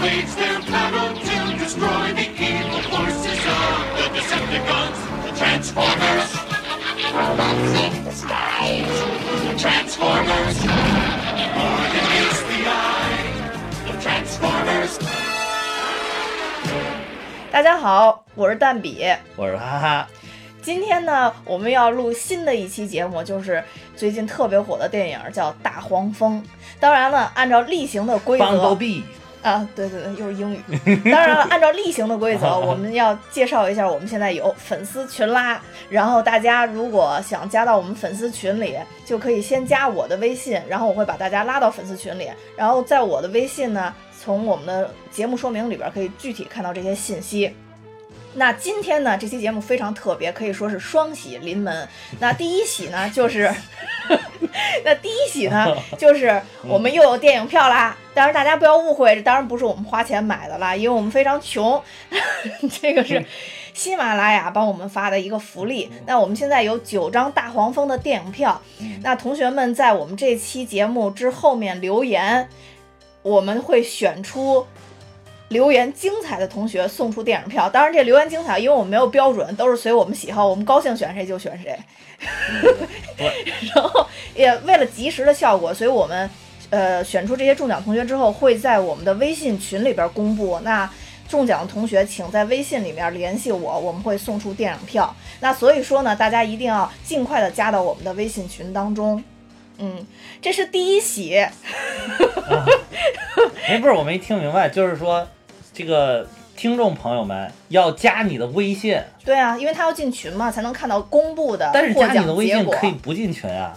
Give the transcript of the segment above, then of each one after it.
they'll battle to destroy the evil forces of the Decepticons, the Transformers. Robots in disguise. The Transformers. More than meets the eye. The Transformers. 大家好，我是蛋比。我是哈哈，今天呢，我们要录新的一期节目，就是最近特别火的电影，叫《大黄蜂》。当然了，按照例行的规则 Bumblebee，啊，对对对，又是英语。当然了，按照例行的规则，我们要介绍一下，我们现在有粉丝群啦。然后大家如果想加到我们粉丝群里，就可以先加我的微信，然后我会把大家拉到粉丝群里。然后在我的微信呢，从我们的节目说明里边可以具体看到这些信息。那今天呢，这期节目非常特别，可以说是双喜临门。那第一喜呢，就是，那第一喜呢，就是我们又有电影票啦。当然，大家不要误会，这当然不是我们花钱买的啦，因为我们非常穷，这个是喜马拉雅帮我们发的一个福利。那我们现在有九张大黄蜂的电影票，那同学们在我们这期节目之后面留言，我们会选出。留言精彩的同学送出电影票，当然这留言精彩，因为我们没有标准，都是随我们喜好，我们高兴选谁就选谁。然后也为了及时的效果，所以我们呃选出这些中奖同学之后，会在我们的微信群里边公布。那中奖的同学，请在微信里面联系我，我们会送出电影票。那所以说呢，大家一定要尽快的加到我们的微信群当中。嗯，这是第一喜。哎，不是，我没听明白，就是说这个听众朋友们要加你的微信，对啊，因为他要进群嘛，才能看到公布的但是加你的微。信可以不进群啊，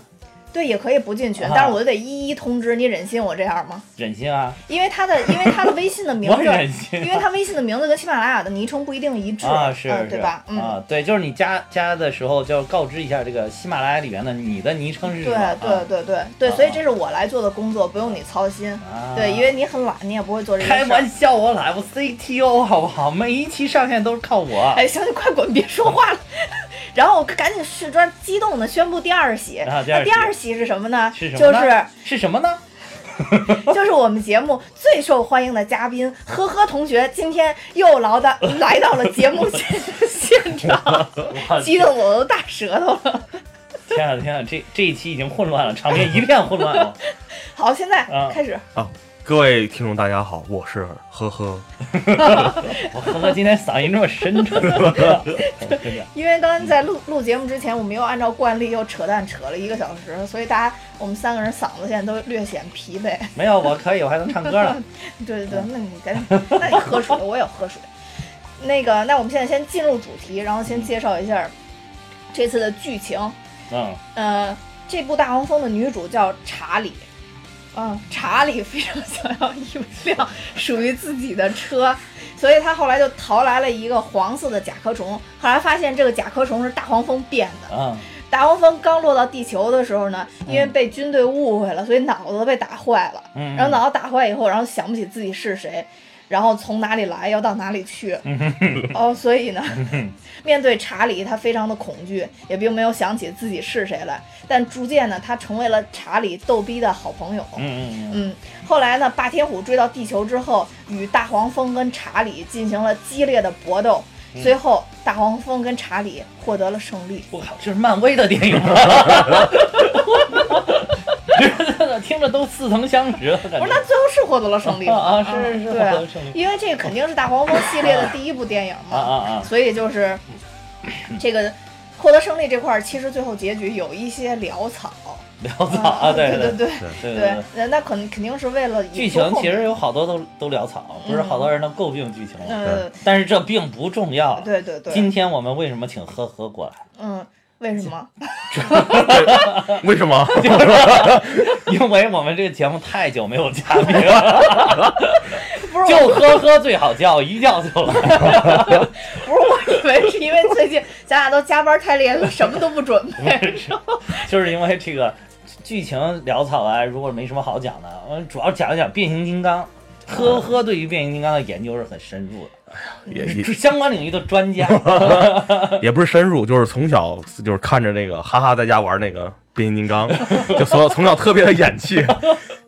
对，也可以不进群，啊但是我就得一一通知。你忍心我这样吗？忍心啊，因为他的，因为他的微信的名 字，忍心因为他微信的名字跟喜马拉雅的昵称不一定一致，啊，是是嗯对吧？嗯，啊，对，就是你加加的时候就要告知一下这个喜马拉雅里面的你的昵称是什对么，对对对对所以这是我来做的工作，不用你操心。啊对，因为你很懒，你也不会做这个。开玩笑，我懒，我 CTO 好不好？每一期上线都是靠我。哎，行，你快滚，别说话了。然后我赶紧试专激动的宣布第二喜。啊第那第二喜是什么呢？是什么呢就是是什么呢？就是我们节目最受欢迎的嘉宾呵呵同学，今天又来到来到了节目现现场，激动我都大舌头了。天啊天啊，这这一期已经混乱了，场面一片混乱了。好，现在啊开始。各位听众，大家好，我是呵呵。我呵呵，今天嗓音这么深沉。因为刚刚在录录节目之前，我们又按照惯例又扯淡扯了一个小时，所以大家我们三个人嗓子现在都略显疲惫。没有，我可以，我还能唱歌呢。对对对，那你赶紧，那你喝水，我也喝水。那个，那我们现在先进入主题，然后先介绍一下这次的剧情。嗯，呃，这部《大黄蜂》的女主叫查理。嗯，查理非常想要一辆属于自己的车，所以他后来就淘来了一个黄色的甲壳虫。后来发现这个甲壳虫是大黄蜂变的。嗯，大黄蜂刚落到地球的时候呢，因为被军队误会了，所以脑子被打坏了。嗯然后脑子打坏以后，然后想不起自己是谁，然后从哪里来要到哪里去。哦，所以呢，面对查理，他非常的恐惧，也并没有想起自己是谁来。但逐渐呢，他成为了查理逗逼的好朋友。嗯嗯嗯，嗯，后来呢，霸天虎追到地球之后，与大黄蜂跟查理进行了激烈的搏斗。最后，大黄蜂跟查理获得了胜利。我靠，这是漫威的电影吗？听着都似曾相识了，感不是，觉那。最后是获得了胜利吗？啊啊是是是因为这个肯定是大黄蜂系列的第一部电影嘛，啊啊啊！所以就是这 个获得胜利这块儿，其实最后结局有一些潦草。潦草啊，对对对对对对对，那肯肯定是为了剧情其实有好多都都潦草，不是好多人能诟病剧情，嗯，但是这并不重要。对对对，今天我们为什么请呵呵过来？嗯，为什么？为什么？因为我们这个节目太久没有嘉宾了，不是就我，呵呵最好叫，一叫就来。不是我以为是因为最近咱俩都加班太累了，什么都不准备。就是因为这个剧情潦草啊，如果没什么好讲的，我们主要讲一讲变形金刚。呵呵，对于变形金刚的研究是很深入的，也也是相关领域的专家。也不是深入，就是从小就是看着那个哈哈在家玩那个变形金刚，就所有从小特别的演戏，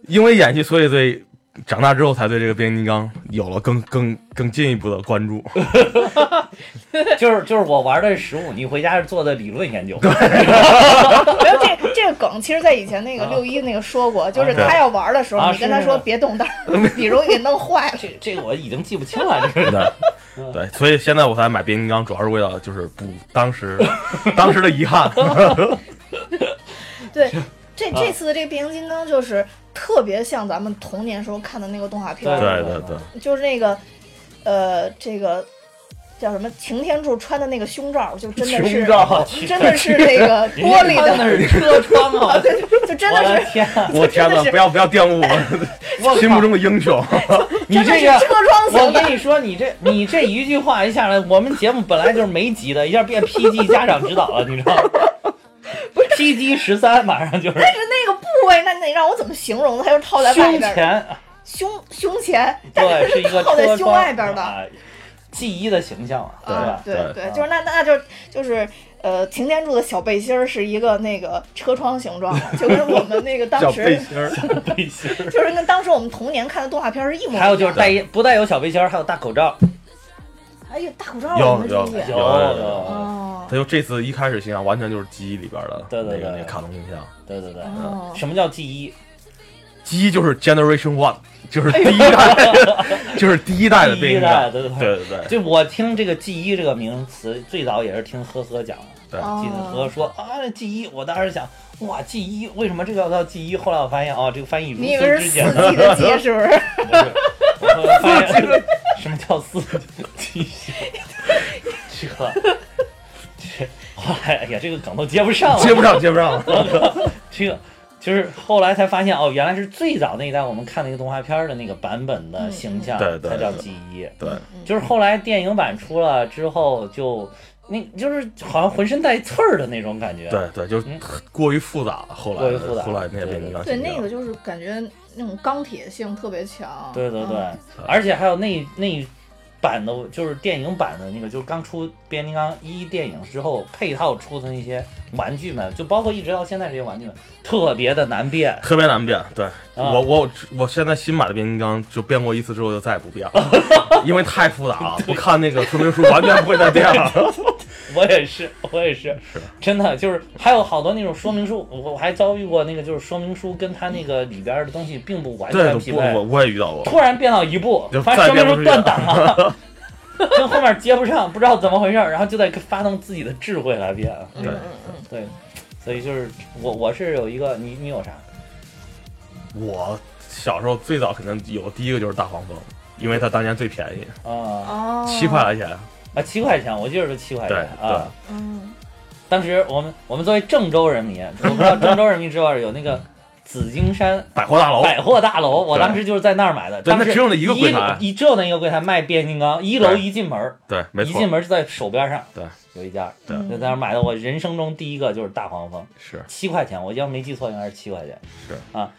因为演戏所以对长大之后才对这个变形金刚有了更更更进一步的关注。就是就是我玩的是实物，你回家是做的理论研究。没有这这个梗，其实在以前那个啊六一那个说过，就是他要玩的时候，啊你跟他说别动，但是你容易给弄坏了。这这个我已经记不清了，这是。对对，所以现在我才买变形金刚，主要是为了就是补当时当时的遗憾。对，这啊这次的这个变形金刚就是特别像咱们童年时候看的那个动画片，对对对，就是那个呃这个。叫什么？擎天柱穿的那个胸罩，就真的是真的是那个 玻璃的那的，是车窗啊！就真的是的天啊，我天哪！不要不要玷污我我心目中的英雄。你这个车窗我跟你说，你这你这一句话一下来，我们节目本来就是没级的，一下变 PG 家长指导了，你知道吗？不是 PG 十三，马上就是但是那个部位，那你让我怎么形容呢？它就是套在外边儿的，前，胸胸前，但对，是是一个套在胸车窗外边儿的。啊 G 一的形象啊，对吧？对对对，就是那那就就是呃，擎天柱的小背心儿是一个那个车窗形状的，就跟我们那个当小时背心儿，背心儿，就是跟当时我们童年看的动画片儿是一模一样的。还有就是带一不带有小背心儿，还有大口罩，还有大口罩，有。有有有哦他就这次一开始形象完全就是记忆里边的对对对那个那个卡通形象。对对对。哦，什么叫 G 一？记忆就是 Generation One，就是第一代，就是第一代的。第一代对对对对对就我听这个 G 一这个名词，最早也是听呵呵讲的。对哦记得呵说啊，G 一，我当时想，哇，G 一为什么这个要叫 G 一？后来我发现，哦，这个翻译如你以为是四此之简季的季是不是？不是我后来发现什么叫四季？这个这后来，哎呀，这个梗都接不上了，接不上，接不上。这个就是后来才发现，哦，原来是最早那一代我们看那个动画片儿的那个版本的形象，对对才叫对 G 一。对，就是后来电影版出了之后就，那就是好像浑身带刺儿的那种感觉。对对，就是嗯过于复杂了。后来过于复杂后来那些变形金刚对，那个就是感觉那种钢铁性特别强。对对对嗯而且还有那那版的，就是电影版的那个，就是刚出变形金刚一电影之后配套出的那些玩具们，就包括一直到现在这些玩具们，特别的难变。特别难变。对啊我我我现在新买的变形金刚就变过一次之后就再也不变了，因为太复杂了，不看那个说明书完全不会再变了。我也是，我也是，是真的就是还有好多那种说明书，我我还遭遇过那个就是说明书跟它那个里边的东西并不完，全匹配。不我我也遇到过。突然变到一步就，发现说明书断档了，跟后面接不上，不知道怎么回事，然后就得发动自己的智慧来变。对嗯嗯对，所以就是我我是有一个你你有啥？我小时候最早肯定有第一个就是大黄蜂，因为它当年最便宜，啊哦，七块来钱。啊七块钱，我记得是七块钱对啊。嗯，当时我们我们作为郑州人民，我不知道郑州人民知道有那个紫金山百货大楼，百货大楼，我当时就是在那儿买的。当时只有那一个柜台。一只有那一个柜台卖变形金刚，一楼一进门儿，对，没错。一进，门就在手边上，对，有一家，对。就在那儿买的。我人生中第一个就是大黄蜂，是。七块钱，我要没记错应该是七块钱，是。啊，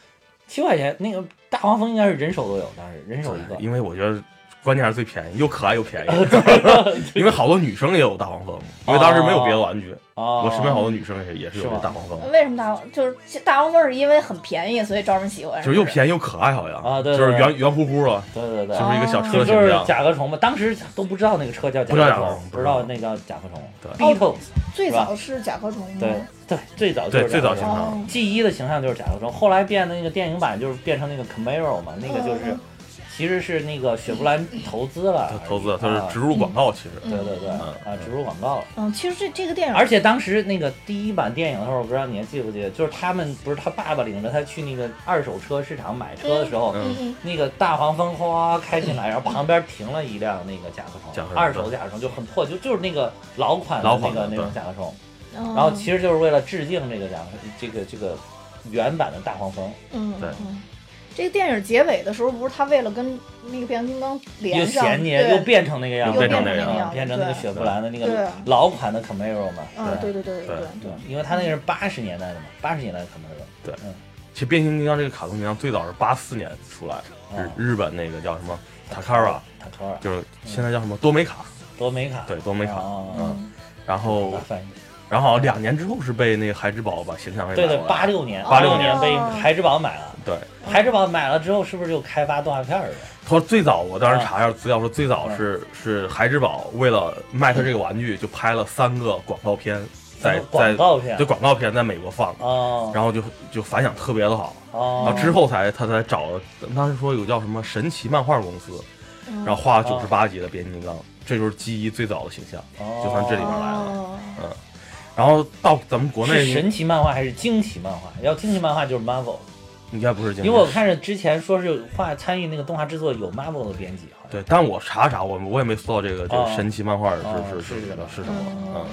七块钱那个大黄蜂应该是人手都有，当时人手一个。因为我觉得关键是最便宜，又可爱又便宜。因为好多女生也有大黄蜂，因为当时没有别的玩具，哦，我身边好多女生也也是有这大黄蜂，为什么大黄就是大黄蜂是因为很便宜，所以招人喜欢？就是又便宜又可爱，好像。啊对对对。就是圆圆乎乎的，对对对，就是一个小车形象。甲壳虫嘛，当时都不知道那个车叫甲壳虫不知道那叫甲壳虫。对，Beatles，最早是甲壳虫吗？对对，最早就是对最早形象哦，G 一的形象就是甲壳虫，后来变的那个电影版就是变成那个 Camaro 嘛，那个就是嗯其实是那个雪佛兰投资了它，投资的，它啊。是植入广告，其实。嗯对对对嗯啊，植入广告。了。嗯，其实这这个电影，而且当时那个第一版电影的时候，我不知道你还记不记得，就是他们不是他爸爸领着他去那个二手车市场买车的时候，那个大黄蜂哗开进来，然后旁边停了一辆那个甲壳虫，二手甲壳虫就很破，就就是那个老款的老那个那种甲壳虫。然然后其实就是为了致敬这个甲壳这个这个原版的大黄蜂，嗯，对。嗯，这个电影结尾的时候，不是他为了跟那个变形金刚连上，衔接又变成那个样子，又变成那个啊样子变成那个雪佛兰的那个老款的 Camaro 嘛。啊，对对对对对对对，因为他那个是八十年代的嘛，八十年代的 Camaro。对其实变形金刚这个卡通形象最早是八四年出来，的日日本那个叫什么 Takara，塔科尔、就是现在叫什么多美卡，多美卡，对多美卡啊嗯，然后翻译。然后两年之后是被那个孩之宝把形象给对对，八六年，八六年。被哦孩之宝买了，对，孩之宝买了之后，是不是就开发动画片儿了？他说最早我当啊时查一下资料说最早是是孩之宝为了卖他这个玩具就拍了三个广告片，在广在告片？对广告片在美国放，哦，然后就就反响特别的好，哦。然后之后才他才找了，当时说有叫什么神奇漫画公司，嗯。然后画了九十八集的变形金刚，这就是基一最早的形象，哦。就从这里边来了。哦然后到咱们国内是神奇漫画还是惊奇漫画？要惊奇漫画就是 Marvel，应该不是惊奇。因为我看着之前说是画参与那个动画制作有 Marvel 的编辑，好像。对，但我查查，我我也没搜到这个这哦。个神奇漫画是哦是是是是什么，嗯。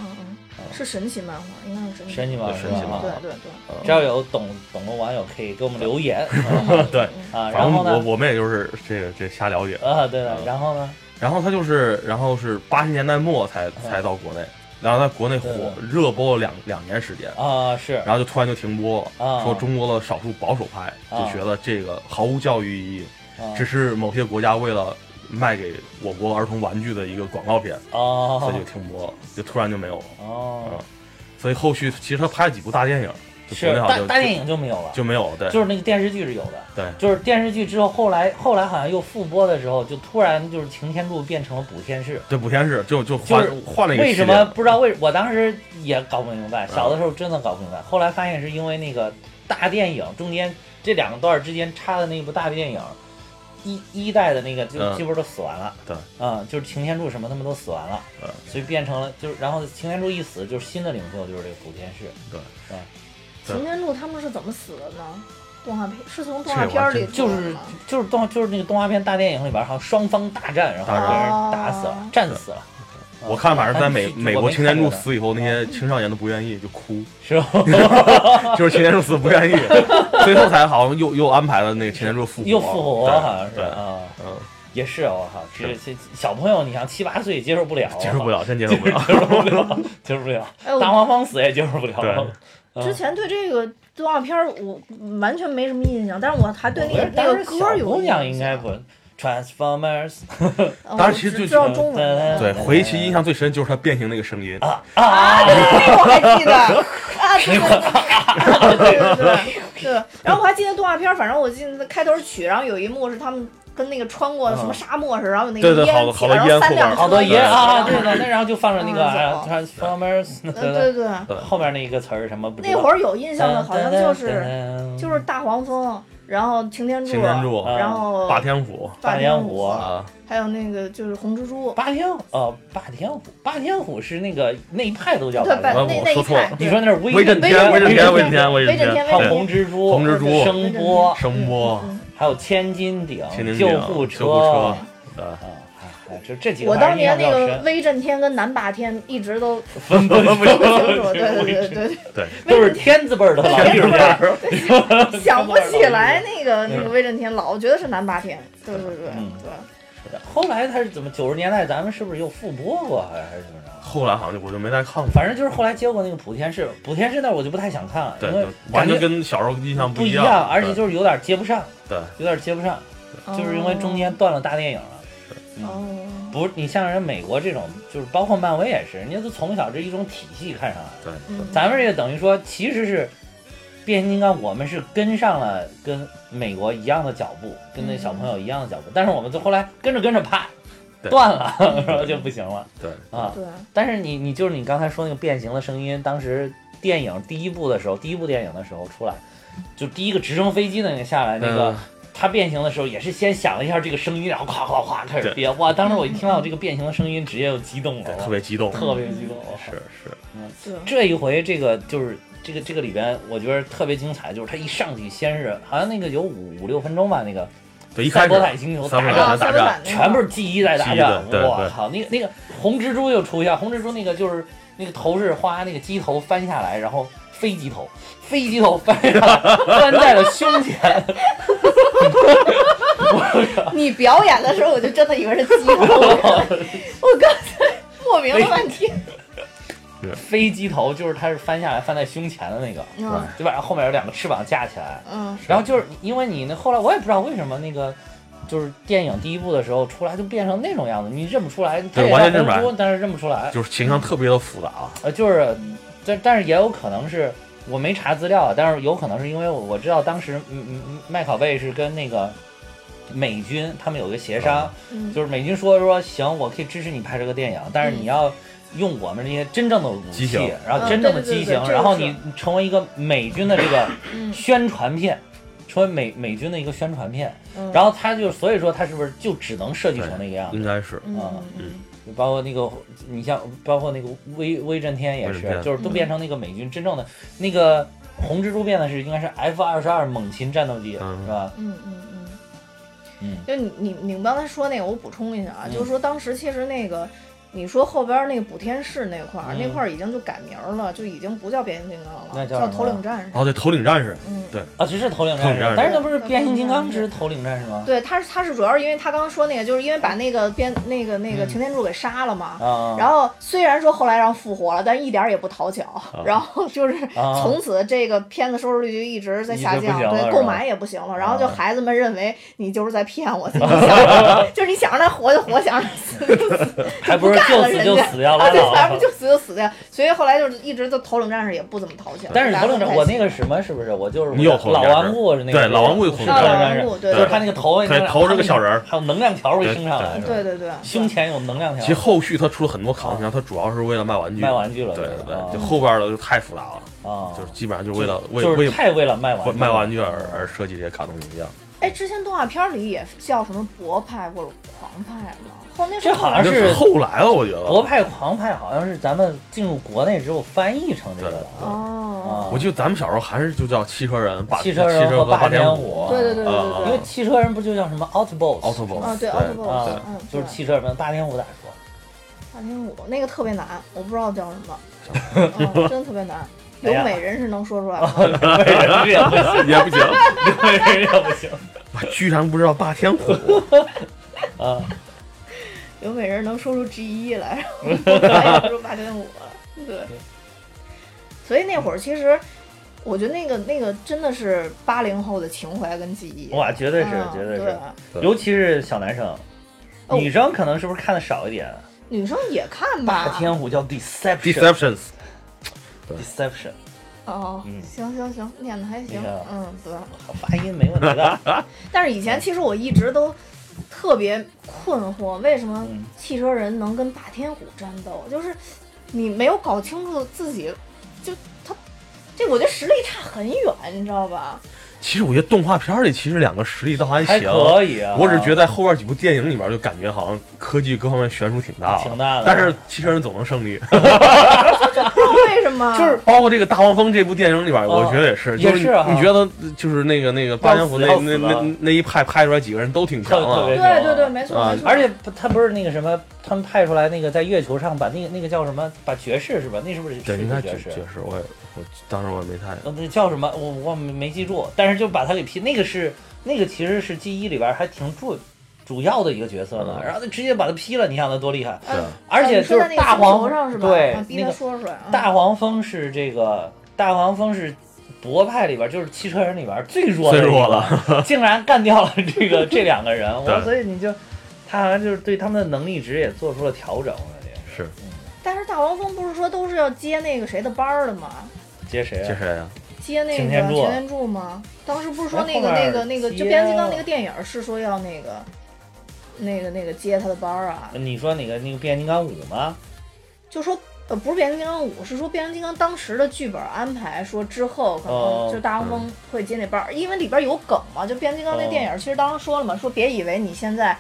是神奇漫画，应该是神奇神奇漫画对是吧神奇漫画。对对对，只要有懂懂的网友可以给我们留言。对，然后呢？我们也就是这个这瞎了解。啊，对了，嗯然后呢？然后他就是，然后是八十年代末才才到国内，然后在国内火热播了两两年时间，啊，是。然后就突然就停播了，啊。说中国的少数保守派就啊觉得这个毫无教育意义，啊。只是某些国家为了卖给我国儿童玩具的一个广告片，啊所以就停播了，就突然就没有了。啊，所以后续其实他拍了几部大电影，就是大大电影就没有了，就没有了，对就是那个电视剧是有的。对就是电视剧之后，后来后来好像又复播的时候，就突然就是擎天柱变成了补天士，对，补天士就就换就是换了一个为什么不知道为？我当时也搞不明白，嗯小的时候真的搞不明白。后来发现是因为那个大电影中间这两个段儿之间插的那部大电影，一一代的那个就嗯基本都死完了。对，啊、就是擎天柱什么他们都死完了，嗯所以变成了就是，然后擎天柱一死，就是新的领袖就是这个补天士。对啊，对擎天柱他们是怎么死的呢？动画片是从动画片里就是就是动就是那个动画片大电影里边，好像双方大战，然后被人打死了哦，战死了。我看反正在美美国擎天柱死以后，那些青少年都不愿意就哭，是吧？就是擎天柱死不愿意，最后才好像又又安排了那个擎天柱复活，又复活，好像是，啊，嗯，也是我靠，这这小朋友，你像七八岁接受不了，接受不了，真接受不了，接受不了，接受不了。大黄蜂死也接受不了。之前对这个动画片儿我完全没什么印象，但是我还对那个那个歌儿有小姑印象。娘应该不 Transformers 嗯 当然其实就我只知道中文。对，回忆起印象最深就是他变形那个声音，啊啊，啊！对对对，我还记得 啊，对对对对对对对。然后我还记得动画片儿，反正我记得开头曲，然后有一幕是他们跟那个穿过什么沙漠似的，然后有那个对对好烟，然多好多烟后三辆车后边好多一起爷啊，对对的，那然后就放着那个嗯啊走 Transformers，嗯对对。对，后面那一个词儿什么不？那会儿有印象的，好像就是是就是大黄蜂，然后擎天柱，擎天柱、啊。然后霸天虎。霸天虎啊，还有那个就是红蜘蛛，霸天哦，霸天虎，霸天虎是那个那一派都叫对，霸天虎。把那那一我说错了。派，你说那是威威震天，天，威震天，威震天，威威震天震天，还有对红蜘蛛、红蜘蛛声波，声波、嗯还有千斤顶、千斤顶救护救护车，对，啊，哎就这几个我当年那个。威震天跟南霸天一直都分不清楚，对对对对 对，都是天字辈儿的老天字影辈儿片。对，想不起来那个那个威震天，老觉得是南霸天，对对对嗯对。后来他是怎么？九十年代咱们是不是又复播过？还是还是怎么着？后来好像就我就没再看过，反正就是后来接过那个普天市，普天市那我就不太想看了，对，因为完全跟小时候印象不一样，而且就是有点接不上，对，有点接不上，哦。就是因为中间断了大电影了。嗯哦，不是你像人美国这种，就是包括漫威也是，人家都从小这一种体系看上来的。对，嗯。咱们这个等于说其实是变形金刚，我们是跟上了跟美国一样的脚步，跟那小朋友一样的脚步，但是我们就后来跟着跟着啪对。断了，然后就不行了对，啊。对，但是你你就是你刚才说那个变形的声音，当时电影第一部的时候，第一部电影的时候出来，就第一个直升飞机的那个下来那个。嗯。它变形的时候也是先响了一下这个声音，然后咵咵咵开始对。憋。哇！当时我一听到这个变形的声音，直接就激动了，对特别激动，特别激动。是是，嗯，这一回这个就是这个这个里边，我觉得特别精彩，就是他一上去先是好像那个有五五六分钟吧，那个对，一开始赛博坦星球大战大战全部是记忆在大战我靠，那个那个红蜘蛛又出现，红蜘蛛那个就是那个头是花那个机头翻下来，然后飞机头，飞机头翻上来，翻在了胸前，你表演的时候，我就真的以为是鸡头，我刚才莫名了半天。飞机头就是它是翻下来翻在胸前的那个，嗯对吧？然后后面有两个翅膀架起来，嗯，然后就是因为你那后来我也不知道为什么那个。就是电影第一部的时候出来就变成那种样子，你认不出来，它对完全认不出来但是认不出来。就是形象特别的复杂，呃，就是，但但是也有可能是我没查资料啊，但是有可能是因为我我知道当时嗯嗯嗯麦考贝是跟那个美军他们有个协商，嗯就是美军说说行，我可以支持你拍这个电影，但是你要用我们这些真正的武器，然后真正的机型，然后你成为一个美军的这个嗯宣传片，成为美美军的一个宣传片，嗯然后他就所以说他是不是就只能设计成那个样子应？该是嗯啊嗯包括那个，你像包括那个威威震天也是就是都变成那个美军真正的那个红蜘蛛变的是应该是 F 二十二猛禽战斗机，嗯。是吧？嗯嗯嗯。嗯，就你你你们刚才说那个，我补充一下啊，嗯。就是说当时其实那个，你说后边那个补天士那块儿，嗯那块儿已经就改名儿了，就已经不叫变形金刚了，那叫头领战士。哦，对，头领战士，嗯，对啊，只是头领战士但是那不是变形金刚之头领战士吗？对，他是他是主要是因为他刚刚说那个，就是因为把那个变那个那个嗯擎天柱给杀了嘛。啊，然后虽然说后来让复活了，但一点也不讨巧。然后就是啊从此这个片子收视率就一直在下降，对，购买也不行了。然后就啊孩子们认为你就是在骗我，你 想就是你想让他活就活，想让他死就死，还不是干 就死就死掉了，对，拉倒还不就死就死掉。所以后来就是一直都头领战士也不怎么讨巧。但是头领战士，我那个什么是不是？我就是你有头领老战士顽固是那个对老顽固头领战士就是他那个头对头是个小人儿还有能量条会升上来，对对对对，胸前有能量条。其实后续他出了很多卡通片，他主要是为了卖玩具，卖玩具了对对啊对对，就后边的就太复杂了，啊，就是基本上就是为了为就是为太为了卖玩卖玩具而而设计这些卡通形象。哎，之前动画片里也叫什么博派或者狂派吗？后那这好像是后来了，我觉得。国派狂派好像是咱们进入国内之后翻译成这个的对啊。哦，我记得咱们小时候还是就叫汽车人，把汽车人和霸和天天虎对对对对因为汽车人不就叫什么 Autobots？Autobot 啊对对 Autobot，啊嗯，就是汽车人，霸天虎咋说？霸天虎那个特别难，我不知道叫什么，嗯，真的特别难。有美人是能说出来吗？刘美人也不行，也不行，刘美人也不行我居然不知道霸天虎，啊！有美人能说出 G 一来，我还也说八天虎了。对，所以那会儿其实，我觉得那个那个真的是八零后的情怀跟记忆。哇，绝对是，嗯绝对对是，尤其是小男生，哦女生可能是不是看的少一点？女生也看霸吧。天虎叫 Deception，Deception，Deceptions，哦，嗯行行行，念的还行嗯，对。发音没问题的。但是以前其实我一直都特别困惑，为什么嗯汽车人能跟霸天虎战斗？就是你没有搞清楚自己，就他这我觉得实力差很远，你知道吧？其实我觉得动画片里其实两个实力倒还还行，可以啊，我只是觉得在后边几部电影里面就感觉好像科技各方面悬殊挺大的，挺大的。但是汽车人总能胜利，为什么，就是 包括这个大黄蜂这部电影里边，我觉得也是，就也是啊你觉得就是那个那个霸天虎那那那那一派拍出来几个人都挺强特别啊，对对对，没错啊。没错。而且他不是那个什么，他们派出来那个在月球上把那个那个叫什么，把爵士是吧？那是不是对，应该爵士？爵爵士，我也我当时我也没太呃，那叫什么？我我没没记住，但是就把他给劈。那个是那个其实是 G 一里边还挺主主要的一个角色呢，嗯然后他直接把他劈了，你想他多厉害？而且就是大黄球上是吧？对那个说出来。啊大黄蜂是这个大黄蜂是博派里边就是汽车人里边最弱的最弱了，竟然干掉了这个这两个人，我对所以你就他好像就是对他们的能力值也做出了调整，我感觉是但是大黄蜂不是说都是要接那个谁的班儿的吗？接谁啊？这谁呀？接那个擎天柱擎天柱吗？当时不是说那个那个那个，就变形金刚那个电影是说要那个那个那个接他的班儿啊？你说哪个那个变形金刚五吗？就说呃不是变形金刚五，是说变形金刚当时的剧本安排说之后可哦能就大黄蜂会接那班儿，因为里边有梗嘛。就变形金刚那哦电影其实当时说了嘛，说别以为你现在。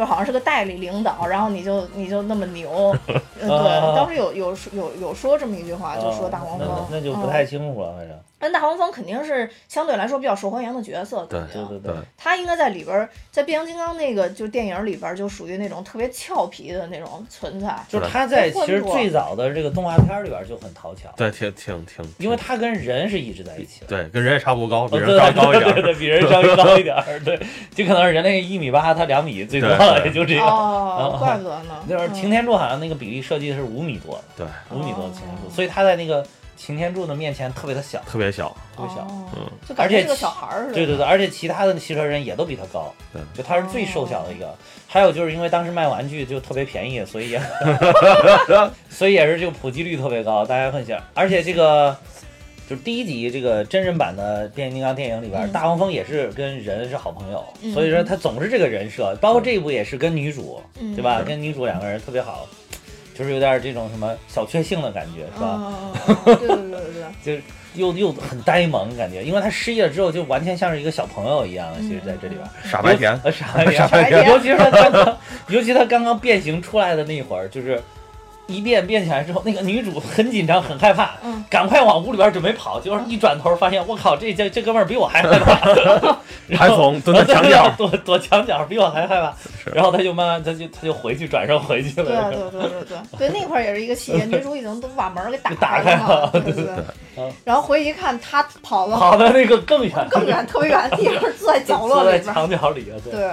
就好像是个代理领导，然后你就你就那么牛，呃对，哦当时有有有有说这么一句话，就说大黄蜂。哦，那那就不嗯。太清楚了，反正但大黄蜂肯定是相对来说比较受欢迎的角色，对肯定对对对对。他应该在里边儿，在变形金刚那个就电影里边儿就属于那种特别俏皮的那种存在。就是他在其实最早的这个动画片里边就很讨巧，对，挺挺挺，因为他跟人是一直在一起的。对跟人也差不多高，比哦人稍微高一点儿。对对对，比人稍微高一点儿，对，就可能是人类一米八，他两米最多了，也就这样。哦，怪不得呢。就是嗯擎天柱好像那个比例设计的是五米多，对，五米多的擎天柱，哦所以他在那个擎天柱的面前特别的小，特别小，特别小。哦嗯就感觉是个小孩儿似的。对对对，而且其他的汽车人也都比他高，对就他是最瘦小的一个。还有就是因为当时卖玩具就特别便宜，所以也 所以也是就普及率特别高，大家很想。而且这个就是第一集这个真人版的变形金刚电影里边，嗯大黄蜂也是跟人是好朋友，嗯所以说他总是这个人设，包括这一部也是跟女主，嗯对吧？跟女主两个人特别好，就是有点这种什么小确幸的感觉，是吧？嗯，嗯嗯对对对对对，就是又又很呆萌感觉，因为他失忆了之后，就完全像是一个小朋友一样。其实在这里边，傻白甜，呃，傻白甜，傻白甜尤其是他刚刚，尤其他刚刚变形出来的那会儿，就是一变变起来之后，那个女主很紧张，很害怕，嗯赶快往屋里边准备跑，结果一转头发现，我靠，这这这哥们儿比我还 害怕，还怂蹲在墙角，躲躲墙角，比我还害怕。然后他就慢慢，他就他就回去转身回去对了。对对对对对，那块儿也是一个细节，女主已经都把门给打打开了嘛，开了对对对对。然后回去一看，他跑了跑到那个更远，更远，特别远的地方，坐在角落坐在里边儿。墙角里啊，对。对，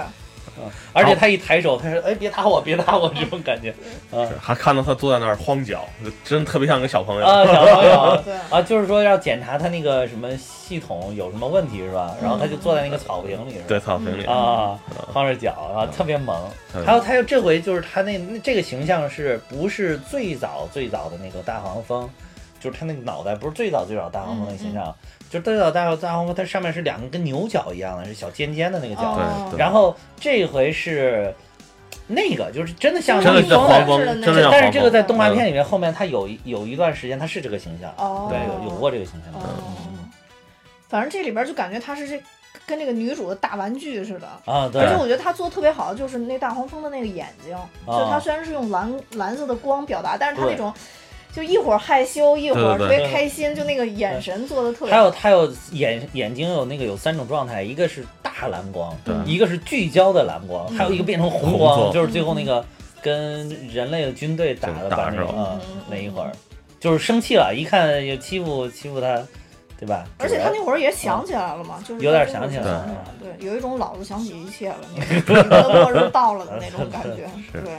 而且他一抬手，他说：“哎，别打我，别打我！”这种感觉，啊。还看到他坐在那儿荒脚，真特别像个小朋友。啊，小朋友。对。啊，就是说要检查他那个什么系统有什么问题是吧？然后他就坐在那个草坪里，是吧？对，草坪里，啊，光着脚啊，特别萌。嗯。还有他又这回就是他那那这个形象是不是最早最早的那个大黄蜂？就是他那个脑袋不是最早最早大黄蜂的形象，就是最早大大黄蜂，它上面是两个跟牛角一样的，是小尖尖的那个角。哦。然后这回是那个，就是真的像蜜蜂的黄蜂是的，那真的像黄蜂。但是这个在动画片嗯里面，后面它有一有一段时间它是这个形象，哦。对，有有过这个形象。哦。嗯反正这里边就感觉它是这跟那个女主的大玩具似的。啊，对。而且我觉得他做的特别好，就是那大黄蜂的那个眼睛，就是他虽然是用蓝蓝色的光表达，但是它那种就一会儿害羞，一会儿特别开心，就那个眼神做的特别还。有他有眼眼睛有那个有三种状态，一个是大蓝光，一个是聚焦的蓝光，还有一个变成红光，就是最后那个跟人类的军队打的对打是吧那一会儿，就是生气了，一看有欺负欺负他，对吧？而且他那会儿也想起来了嘛，就是有点想起来了。了，对，有一种老子想起一切了，末日到了的那种感觉，是。对。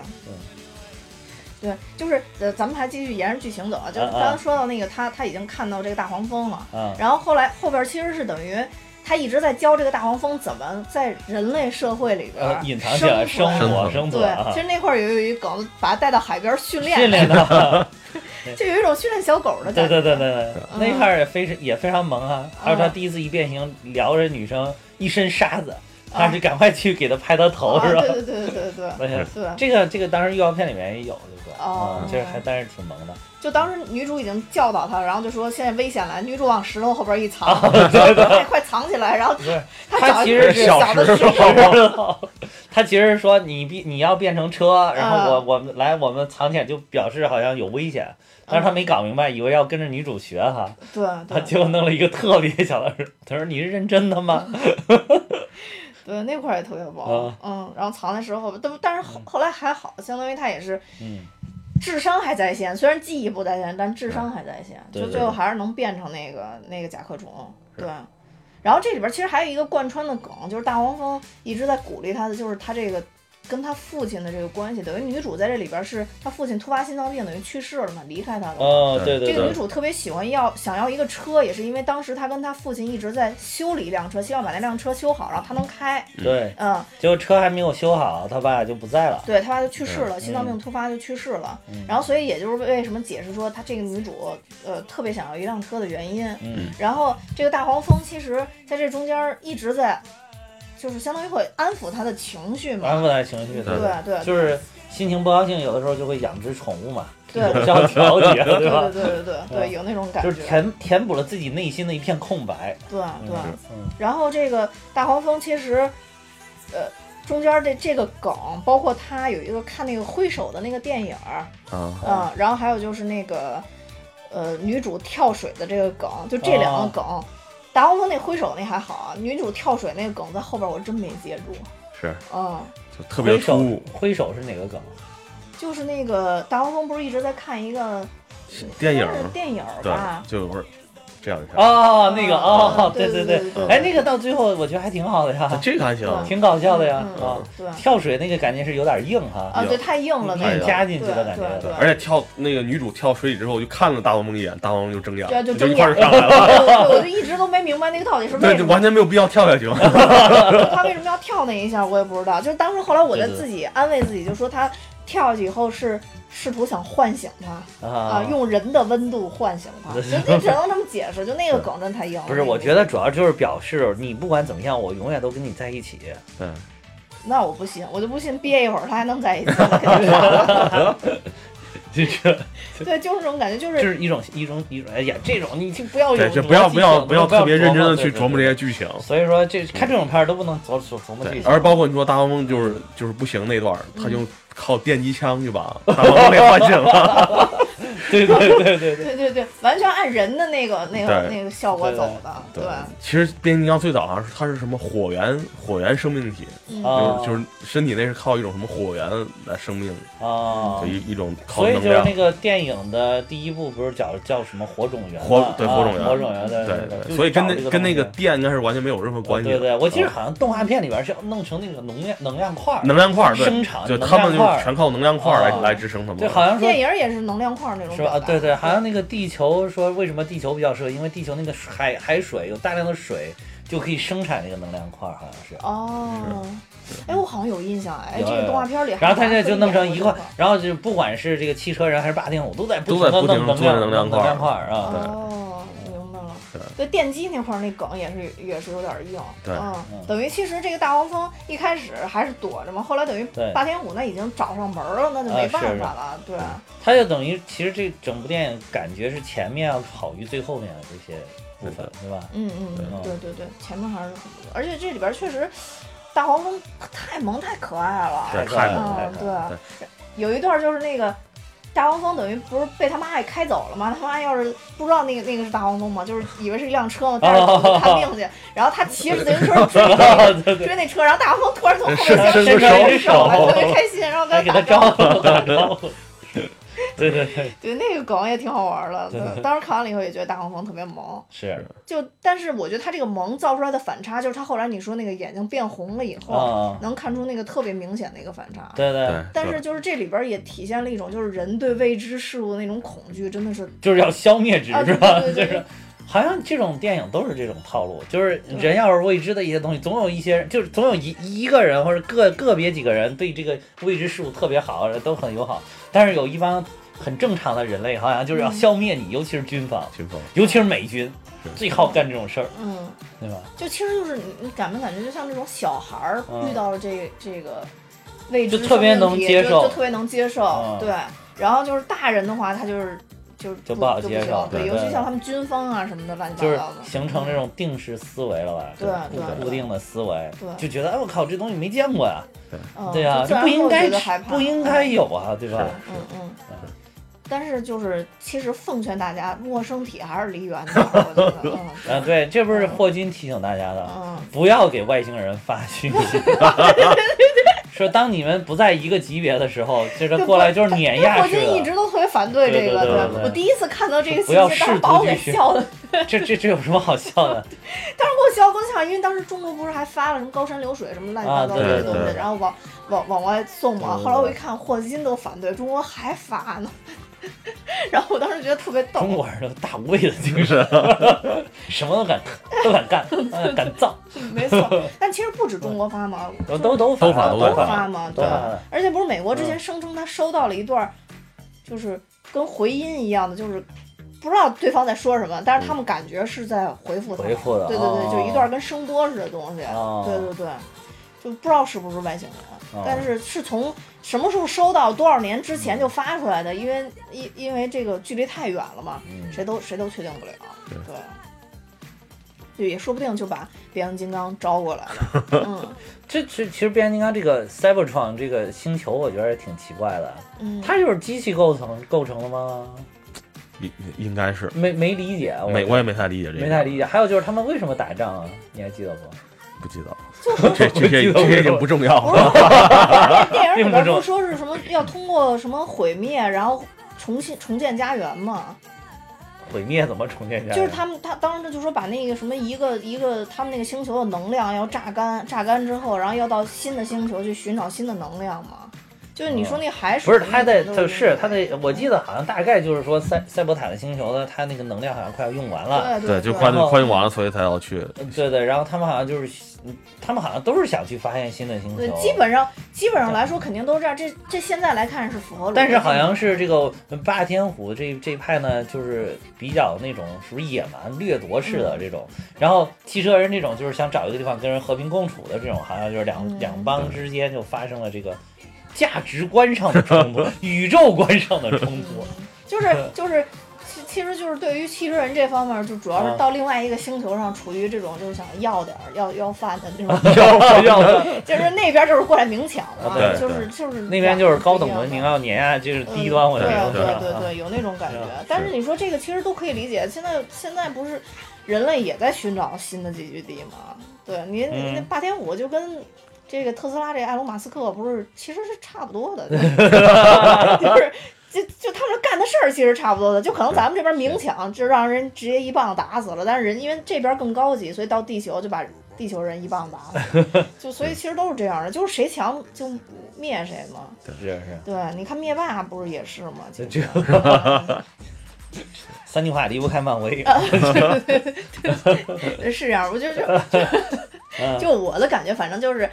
对，就是呃，咱们还继续沿着剧情走啊，就是刚刚说到那个他他已经看到这个大黄蜂了，嗯然后后来后边其实是等于他一直在教这个大黄蜂怎么在人类社会里边呃，隐藏起来生活生存对，啊其，实那块儿有有一梗，把它带到海边训练，训练的。就有一种训练小狗的感觉。对对对对，对那块儿也非常也非常萌啊！还有他嗯第一次一变形，撩着女生一身沙子，他啊是赶快去给他拍他头啊，是吧？对对对对对对，而且对，这个这个当时预告片里面也有？哦嗯，这还但是挺萌的。就当时女主已经教导他，然后就说现在危险了，女主往石头后边一藏，啊快快藏起来，然后他其实是小的石头，他 其实是说你变你要变成车，然后我啊我们来我们藏起来，就表示好像有危险，但是他没搞明白，以为要跟着女主学哈，对对他结果弄了一个特别小的，他说你是认真的吗？对，那块儿也特别薄啊，嗯，然后藏在石头后边，但但是后后来还好，相当于他也是嗯，智商还在线，虽然记忆不在线，但智商还在线，就最后还是能变成那个那个甲壳虫，对。然后这里边其实还有一个贯穿的梗，就是大黄蜂一直在鼓励他的，就是他这个跟他父亲的这个关系，等于女主在这里边是他父亲突发心脏病，等于去世了嘛，离开他了嘛。哦，对对这个女，主特别喜欢要想要一个车，也是因为当时她跟她父亲一直在修理一辆车，希望把那辆车修好，然后她能开。对，嗯，结果车还没有修好，他爸就不在了。对他爸就去世了，嗯心脏病突发就去世了。嗯然后所以也就是为什么解释说她这个女主呃特别想要一辆车的原因。嗯，然后这个大黄蜂其实在这中间一直在，就是相当于会安抚他的情绪嘛。安抚他的情绪，对对，就是心情不高兴，有的时候就会养只宠物嘛，对互相调节，对 对吧对？对对对对，有那种感觉就是觉。填填补了自己内心的一片空白。对对。嗯，然后这个大黄蜂其实，呃，中间这这个梗，包括他有一个看那个挥手的那个电影嗯，然后还有就是那个，呃，女主跳水的这个梗，就这两个哦梗。大黄蜂那挥手那还好啊，女主跳水那个梗在后边我真没接住。是嗯，就特别挥手突兀。挥手是哪个梗？就是那个大黄蜂不是一直在看一个电影电影吧，？就是这样看。哦，那个哦，对对对。对，哎，那个到最后我觉得还挺好的呀，这个还行，嗯挺搞笑的呀，嗯。啊，对。跳水那个感觉是有点硬哈，啊，对，太硬了那个，硬加进去的感觉。对对而且跳那个女主跳水里之后，我就看了大黄蜂一眼，大黄蜂就睁眼，对就就一块儿上来了。我就一直都没明白那个到底是为对，就什么。完全没有必要跳下去。他为什么要跳那一下，我也不知道。就是当时后来我在自己安慰自己，就说他跳下去以后是试图想唤醒他啊，啊，用人的温度唤醒他，就你只能这么解释，就那个梗真太硬了。不是，我觉得主要就是表示你不管怎么样，我永远都跟你在一起。嗯，那我不信，我就不信憋一会儿他还能在一起，肯定傻了。就是对，就是这种感觉，就就是是一种一种一种，哎呀，这种你就不要有不要不要不要特别认真的去琢琢磨这些剧情。所以说这看这种片儿都不能琢琢琢磨剧对，情，而包括你说大黄蜂就是就是不行那段，他就靠电击枪去吧把我给唤醒了。对对对对对，对对对，完全按人的那个那个那个效果走的，对对，其实变形金刚最早好像是它是什么火源火源生命体，就是就是身体内是靠一种什么火源来生命，啊就。一一种靠所以。就是那个电影的第一部不是叫叫什么火种源吗？火对啊火种源火种源，对对对，所以跟那跟那个电应该是完全没有任何关系的。对对，我记得啊好像动画片里边是要弄成那个能量能量块儿，能量块儿生产就他们就全靠能量块儿来哦来支撑他们。对，好像电影也是能量块那种是吧？啊，对对，好像那个地球说为什么地球比较适合，因为地球那个海海水有大量的水，就可以生产那个能量块儿，好像是。哦，哎，我好像有印象，哎，这个动画片里还然后他这就弄成一块然后就不管是这个汽车人还是霸天虎，都在不都在停的不停地做弄能量能量块啊。哦，对。电机那块儿那梗也是也是有点硬，对。嗯嗯，等于其实这个大黄蜂一开始还是躲着嘛，后来等于霸天虎那已经找上门了，那就没办法了，对。他就等于其实这整部电影感觉是前面要好于最后面的这些部分，对吧？嗯嗯对嗯，对对对，前面还是很不错，而且这里边确实大黄蜂太萌太可爱了，太太萌嗯了，对，有一段就是那个大黄蜂等于不是被他妈给开走了吗？他妈要是不知道那个那个是大黄蜂嘛，就是以为是一辆车嘛，带着看病去，然后他骑着自行车追那个追那车，然后大黄蜂突然从后面向伸伸出手特别开心，然后跟他打给他招招呼。对对对，对，那个梗也挺好玩的。当时看完了以后也觉得大黄蜂特别萌。是就但是我觉得他这个萌造出来的反差，就是他后来你说那个眼睛变红了以后，啊，能看出那个特别明显的一个反差。对对，对，但是就是这里边也体现了一种就是人对未知事物的那种恐惧，真的是就是要消灭之是吧？对对对就是。好像这种电影都是这种套路，就是人要是未知的一些东西，总有一些人，就是总有一一个人或者个个别几个人对这个未知事物特别好，都很友好，但是有一帮很正常的人类，好像就是要消灭你，尤其是军方，军方。尤其是美军，最好干这种事儿，嗯，对吧？就其实就是你你感没感觉，就像那种小孩儿嗯遇到了这这个未知就特别能接受。就就特别能接受，嗯。对。然后就是大人的话，他就是就就不好接受对，尤其像他们军方啊什么的乱七八糟的，形成这种定式思维了吧？对对固固定的思维对，就觉得哎我靠，这东西没见过呀，对对呀，不应该不应该有啊，对吧？嗯嗯。但是就是，其实奉劝大家，陌生体还是离远点 嗯啊，对，这不是霍金提醒大家的，嗯，不要给外星人发讯息。说当你们不在一个级别的时候，这个过来就是碾压式霍金一直。都特别反对这个，对我第一次看到这个信息，当时把我给笑的，这这这有什么好笑的？当时给我笑够呛，因为当时中国不是还发了什么高山流水什么乱七八糟这些东西，对然后往往往外送嘛。后来我一看，霍金都反对，中国还发呢。然后我当时觉得特别逗。中国人的大无畏的精神，什么都敢都敢干，呃 敢造，没错，但其实不止中国发嘛，都都都都发都都发发嘛，对。而且不是美国之前声称他收到了一段，就是跟回音一样的，就是不知道对方在说什么，但是他们感觉是在回复他。回复的对对对，哦就一段跟声波似的东西。哦对对对，就不知道是不是外星人，哦但是是从什么时候收到，多少年之前就发出来的，因为因因为这个距离太远了嘛，嗯谁都谁都确定不了。对对。就也说不定就把变形金刚招过来了，嗯这其其实变形金刚这个 Cybertron 这个星球，我觉得也挺奇怪的。嗯，它就是机器构成构成的吗？应应该是没没理解，我没我也没太理解这个，没太理解。还有就是他们为什么打仗啊？你还记得不？不记得了，这这这 这些已经不重要不了。是 电影里边并不说是什么要通过什么毁灭，然后重新重建家园吗？毁灭怎么重建家园？就是他们他当时就说把那个什么一个一个他们那个星球的能量要榨干，榨干之后，然后要到新的星球去寻找新的能量嘛。就是你说那海水不是水，他在，他是他的，我记得好像大概就是说赛赛博坦的星球的，他那个能量好像快要用完了。对对，就快快用完了，所以才要去。对对，然后他们好像就是，嗯他们好像都是想去发现新的星球对，球。基本上基本上来说肯定都是这样。这这现在来看是符合逻辑的，但是好像是这个霸天虎这这一派呢，就是比较那种属于野蛮掠夺式的这种，然后汽车人这种就是想找一个地方跟人和平共处的这种，好像就是两、嗯两帮之间就发生了这个价值观上的冲突，宇宙观上的冲突。就是就是，其其实就是对于汽车人这方面，就主要啊是到另外一个星球上，处于这种就是想要点儿要要饭的那种，要 要就是那边就是过来明抢嘛，就是就是那边就是高等文明要碾压就是嗯低端文明，对对对对，有那种感觉。但是你说这个其实都可以理解，现在现在不是人类也在寻找新的聚居地吗？对你嗯那霸天虎就跟。这个特斯拉这埃隆马斯克不是，其实是差不多的，就是就就他们干的事儿其实差不多的，就可能咱们这边明抢就让人直接一棒打死了，但是人因为这边更高级，所以到地球就把地球人一棒打死，就所以其实都是这样的，就是谁强就灭谁嘛。是是。对，你看灭霸不是也是吗？这就这个 三句话离不开漫威。是这样，我就就嗯就我的感觉，反正就是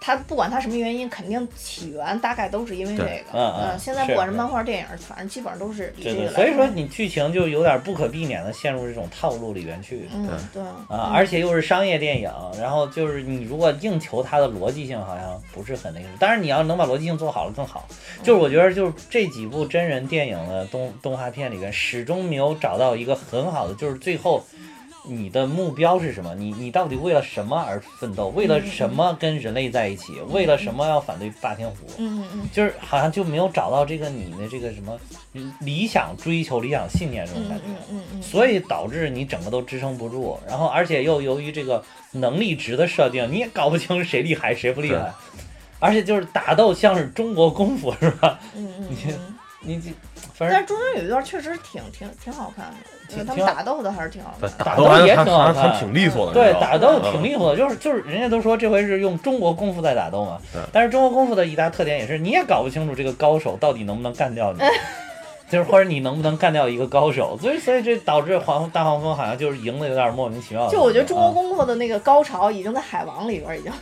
他不管他什么原因，肯定起源大概都是因为这个。嗯嗯现在不管是是漫画、电影，反正基本上都是以对个来。所以说你剧情就有点不可避免的陷入这种套路里边去。嗯，对啊，而且又是商业电影，然后就是你如果硬求它的逻辑性，好像不是很那个。当然，你要能把逻辑性做好了更好。就是我觉得，就是这几部真人电影的动动画片里边，始终没有找到一个很好的，就是最后你的目标是什么？你你到底为了什么而奋斗？为了什么跟人类在一起？为了什么要反对霸天虎？嗯嗯嗯就是好像就没有找到这个你的这个什么理想追求、理想信念这种感觉。嗯嗯嗯嗯，所以导致你整个都支撑不住，然后而且又由于这个能力值的设定，你也搞不清谁厉害谁不厉害，而且就是打斗像是中国功夫是吧？嗯嗯你这反正但是中间有一段确实挺挺挺好看的，对他们打斗的还是挺好看的。打斗也还还挺好看还挺利索的，对打斗挺利索的，就是就是人家都说这回是用中国功夫在打斗嘛对，但是中国功夫的一大特点也是你也搞不清楚这个高手到底能不能干掉你。就是或者你能不能干掉一个高手，所以所以这导致黄大黄蜂好像就是赢的有点莫名其妙。就我觉得中国啊功夫的那个高潮已经在海王里边已经，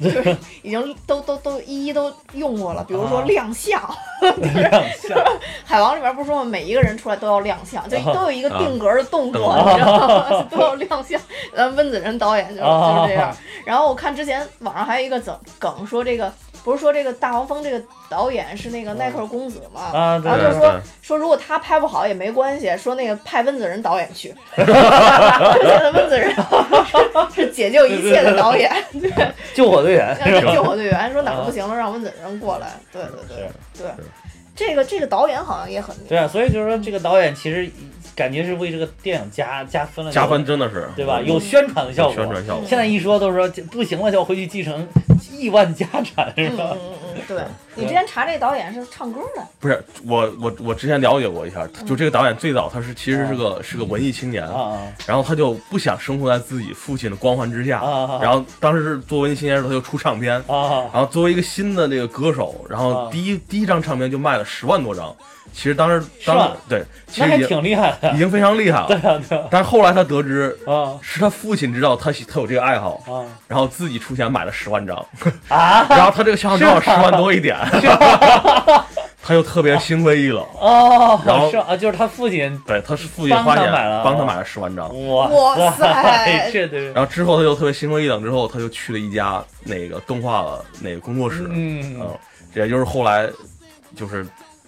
就是已经都都都一一都用过了，比如说啊亮相，亮相 海王里边不是说每一个人出来都要亮相，就啊都有一个定格的动作，啊你知道吗？都要亮相。咱温子仁导演就就是这样。然后我看之前网上还有一个梗梗说这个。不是说这个大黄蜂这个导演是那个耐克公子嘛？啊对然后就说对对说如果他拍不好也没关系，说那个派温子仁导演去，现在温子仁是是解救一切的导演，对，救火队员？救火队员说哪儿不行了，让温子仁过来，对对对对，这个这个导演好像也很对啊，所以就是说这个导演其实感觉是为这个电影加加分了，加分真的是对吧？有宣传的效果。宣传效果。现在一说都说不行了就要回去继承亿万家产是吧？对你之前查这导演是唱歌的，不是我我我之前了解过一下，就这个导演最早他是其实是个是个文艺青年，然后他就不想生活在自己父亲的光环之下然后当时是做文艺青年的时候他就出唱片，啊！然后作为一个新的那个歌手，然后啊第一第一张唱片就卖了十万多张，其实当时当时对，其实已经挺厉害的已经非常厉害 对了，啊对啊但是后来他得知啊是他父亲知道他他有这个爱好，啊然后自己出钱买了十万张，啊！然后他这个销量十万多一点，他就特别心灰意冷。哦，然后是啊，就是他父亲，对，他是父亲花钱帮他买了。帮他买了十万张，哇哇塞。这对，然后之后他就特别心灰意冷，之后他就去了一家那个动画的那个工作室，嗯。嗯，这也就是后来就是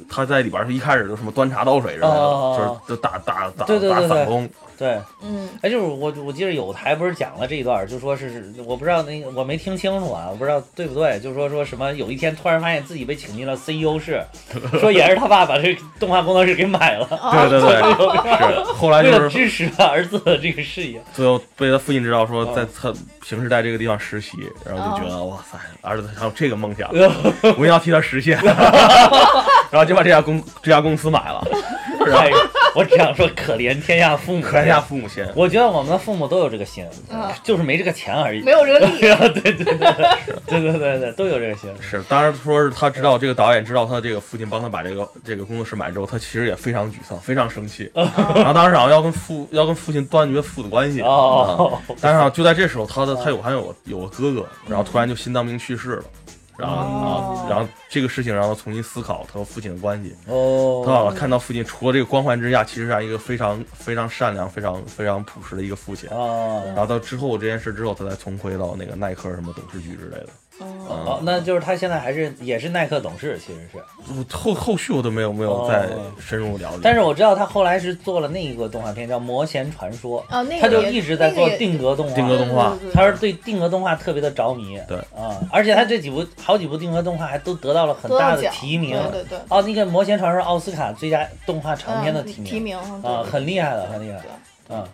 他在里边是一开始就什么端茶倒水之类的，哦就是就打打打打散工，对，嗯。哎，就是我我记得有台不是讲了这一段，就说是我不知道那个我没听清楚啊，我不知道对不对，就说说什么有一天突然发现自己被请进了 CEO 室，说也是他爸把这个动画工作室给买了，对对对，是后来就是支持他儿子的这个事业。最后被他父亲知道哦说在他平时在这个地方实习，然后就觉得哇塞，儿子还有这个梦想，哦我一定要替他实现，然后就把这家公这家公司买了，我只想说，可怜天下父母，天下父母心。我觉得我们的父母都有这个心，就是没这个钱而已。没有这个 对对对对对对对，都有这个心。是，当然说是他知道这个导演知道他的这个父亲帮他把这个这个工作室买之后，他其实也非常沮丧，非常生气。然后当时想要跟父要跟父亲断绝父子关系啊。但是就在这时候，他的他有还有有个哥哥，然后突然就心脏病去世了。然后哦啊，然后这个事情然后重新思考他和父亲的关系。哦，他好像看到父亲除了这个光环之下，其实是一个非常非常善良、非常非常朴实的一个父亲。哦然后到之后这件事之后，他才重回到那个耐克什么董事局之类的。哦，那就是他现在还是也是耐克董事，其实是。我后后续我都没有没有再哦深入了解。但是我知道他后来是做了那一个动画片叫《魔弦传说》，哦，那个他就一直在做定格动画。定格动画他是对定格动画特别的着迷，对啊，而且他这几部好几部定格动画还都得到了很大的提名，对对对，哦，那个《魔弦传说》奥斯卡最佳动画长片的嗯提名，提名啊，很厉害的，很厉害对。嗯，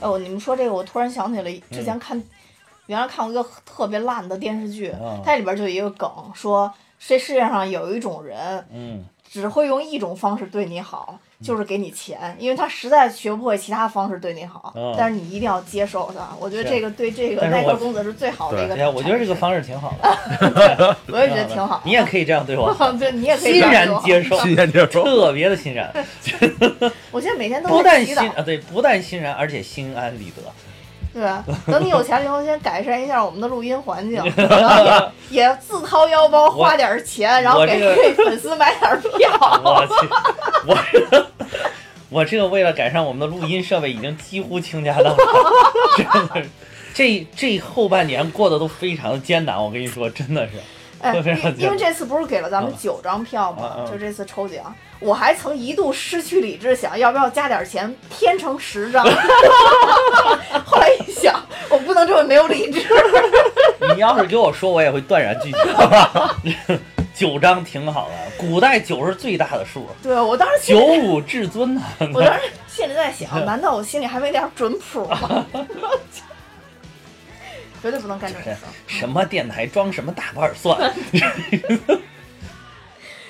哦，你们说这个，我突然想起了之前看，原来看过一个特别烂的电视剧，嗯它里边就有一个梗，说这世界上有一种人嗯，只会用一种方式对你好，就是给你钱，因为他实在学不会其他方式对你好，嗯但是你一定要接受他。我觉得这个对这个耐克公子是最好的一个哎呀，我觉得这个方式挺好的，我也觉得挺好。你也可以这样对我，对，你也可以 欣然接受。特别的欣然，我现在每天都不但欣啊，对，不但欣然，而且心安理得。对吧？等你有钱了以后，先改善一下我们的录音环境，然后也 也自掏腰包花点钱，然后给给粉丝买点票。我去，我我这个为了改善我们的录音设备，已经几乎倾家荡产，真的是。这这后半年过得都非常的艰难，我跟你说，真的是。哎，因因为这次不是给了咱们嗯九张票嗯嘛，嗯就这次抽奖，我还曾一度失去理智，想要不要加点钱添成十张。后来一想，我不能这么没有理智。你要是给我说，我也会断然拒绝。九张挺好的，古代九是最大的数，对我当时心九，五至尊呢。我当时心里在想，难道我心里还没点准谱吗？绝对不能干这种事。什么电台装什么大瓣蒜？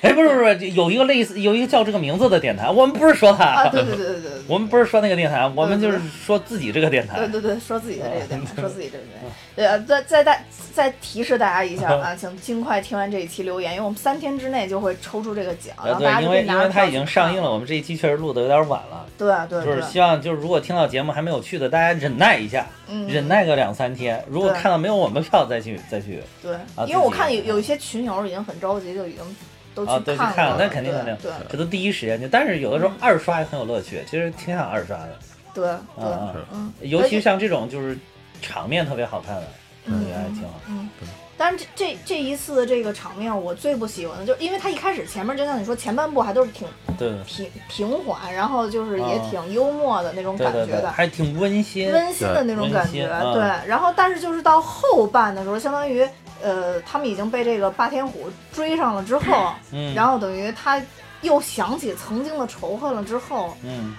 哎，不是不是，有一个类似有一个叫这个名字的电台，我们不是说他，啊，对对对对对对。我们不是说那个电台，我们对对就是说自己这个电台。对对对，说自己的这个电台，说自己这个电台。对啊，再再大再提示大家一下啊，请尽快听完这一期留言，因为我们三天之内就会抽出这个奖，对，后大家因为因为它已经上映了，我们这一期确实录的有点晚了，对啊对对，就是希望就是如果听到节目还没有去的，大家忍耐一下，嗯忍耐个两三天，如果看到没有我们的票再去再去对啊，因为我看有有一些群友已经很着急，就已经都去看了，看，那肯定肯定，对这都第一时间就。但是有的时候二刷也很有乐趣，其实挺想二刷的，对对尤其像这种就是场面特别好看的，我觉得还挺好。嗯，但是这这这一次的这个场面，我最不喜欢的，就是因为他一开始前面就像你说，前半部还都是挺对平平缓，然后就是也啊挺幽默的那种感觉的，还挺温馨。温馨的那种感觉，对。然后，但是就是到后半的时候，相当于呃，他们已经被这个霸天虎追上了之后，嗯，然后等于他又想起曾经的仇恨了之后，嗯，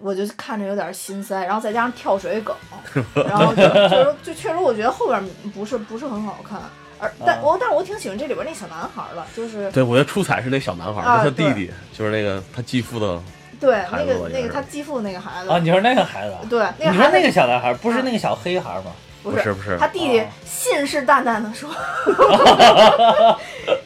我就看着有点心塞。然后再加上跳水梗，然后就就就确实我觉得后边不是不是很好看。而但啊我但是我挺喜欢这里边那小男孩的，就是对，我觉得出彩是那小男孩，啊就他弟弟，就是那个他继父的，对那个那个他继父那个孩子，啊，你说那个孩子，对那个你说那个小男孩不是那个小黑孩吗？不不是不是他弟弟哦信誓旦旦的说，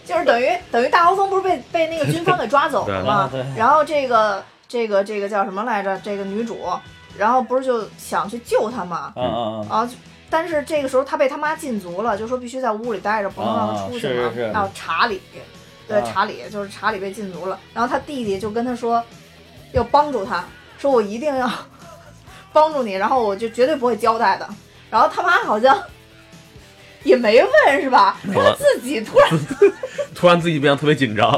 就是等于等于大黄蜂不是被被那个军方给抓走了吗？然后这个这个这个叫什么来着？这个女主，然后不是就想去救他吗？嗯嗯嗯，啊，就但是这个时候他被他妈禁足了，就说必须在屋里待着，不能让他出去嘛。啊是是是还有查理，对啊查理就是查理被禁足了，然后他弟弟就跟他说要帮助他，说我一定要 帮助你，然后我就绝对不会交代的。然后他妈好像也没问是吧？么他自己突然，突然自己变得特别紧张，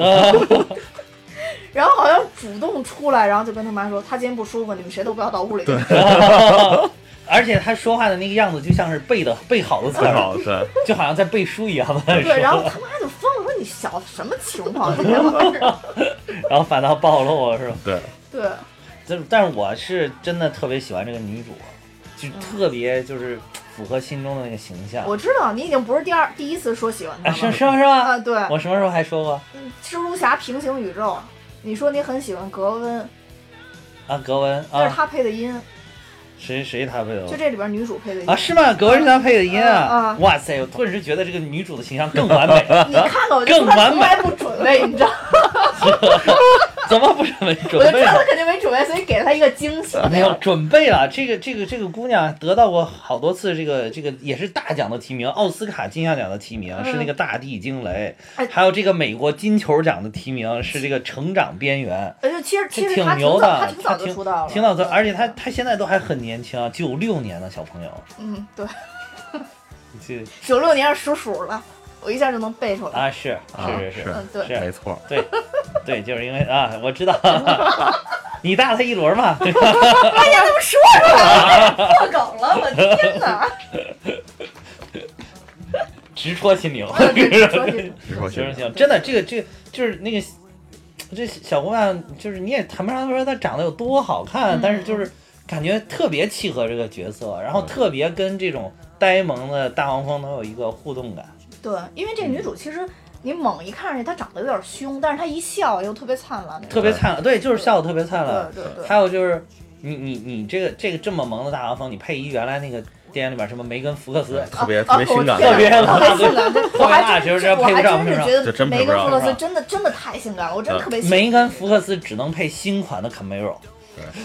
然后好像主动出来，然后就跟他妈说他今天不舒服，你们谁都不要到屋里。而且他说话的那个样子就像是背的背好的词。就好像在背书一样的。对，然后他妈就疯了，说你小子什么情况？然后反倒暴露了是吧？对，对，但是，但是我是真的特别喜欢这个女主，就特别就是符合心中的那个形象。我知道你已经不是第二第一次说喜欢他啊，了。是是吗？是吗？啊，对，我什么时候还说过？蜘蛛侠平行宇宙，你说你很喜欢格温，啊，格温这是啊，他配的音，谁谁他配的？就这里边女主配的音啊，是吗？格温是他配的音啊啊啊！哇塞，我顿时觉得这个女主的形象更完美。你看看，我就说他更完美从来不准备，你知道吗？怎么不是没准备我就知道他？肯定没准备，所以给了他一个惊喜。没有准备了，这个这个这个姑娘得到过好多次这个这个也是大奖的提名，奥斯卡金像奖的提名是那个《大地惊雷哎》，还有这个美国金球奖的提名是这个《成长边缘而且其实》，其实挺早，他的，挺早出道了，挺早的，而且他他现在都还很年轻啊，九六年的小朋友，嗯，对，这九六年是属鼠了，我一下就能背出来。啊是啊是是是嗯，对，是没错，对对，就是因为啊，我知道，你大他一轮嘛，对吧？哎呀，怎么说出来了？破梗了，我天哪！直戳心灵。对直戳心直说行行行，真的，这个这个就是那个这小姑娘，就是你也谈不上说她长得有多好看，嗯但是就是感觉特别契合这个角色，然后特别跟这种呆萌的大黄蜂能有一个互动感。对，因为这个女主其实你猛一看上去，她长得有点凶，但是她一笑又特别灿烂。特别灿烂，对，就是笑得特别灿烂。对对对还有就是你你你这个这个这么萌的大黄蜂，你配一原来那个电影里边什么梅根福克斯，特别啊特别性感，特别特别性感，这我还辣真就是配不我还真上配不上是觉得这真配不上梅根福克斯真的真的太性感了，我真的特别喜梅根福克斯只能配新款的 Camaro，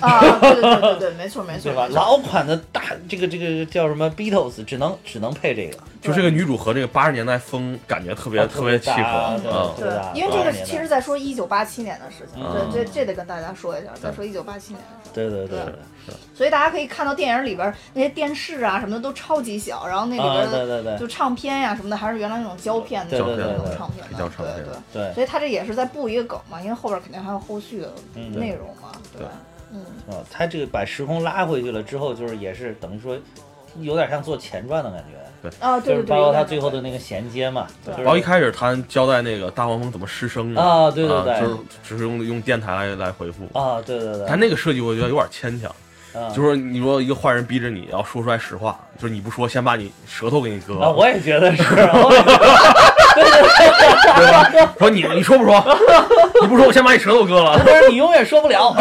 啊！对对对对对，没错没错，对吧？老款的大这个这个叫什么 Beatles 只能只能配这个。就这个女主和这个八十年代风感觉特别啊特别契合，对嗯，对对，因为这个其实在说一九八七年的事情，嗯对，这这得跟大家说一下，再说一九八七年的事情。对对对对所以大家可以看到电影里边那些电视啊什么的都超级小，然后那里啊，边对对对就唱片呀、什么的，还是原来那种胶片的对那种对对对唱片的，叫唱片对对。对，所以他这也是在布一个梗嘛，因为后边肯定还有后续的内容嘛，对吧？嗯，啊，他这个把时空拉回去了之后，就是也是等于说有点像做前传的感觉，啊，对。对对，就是包括他最后的那个衔接嘛，对就是然后一开始他交代那个大黄蜂怎么失声的啊，对对对，啊就是只是用用电台来来回复，啊，对对对，但那个设计我觉得有点牵强，啊。就是你说一个坏人逼着你要说出来实话，就是你不说，先把你舌头给你割啊，了，我也觉得是，我也觉得对吧？说你你说不说？你不说，我先把你舌头割了。不是你永远说不了，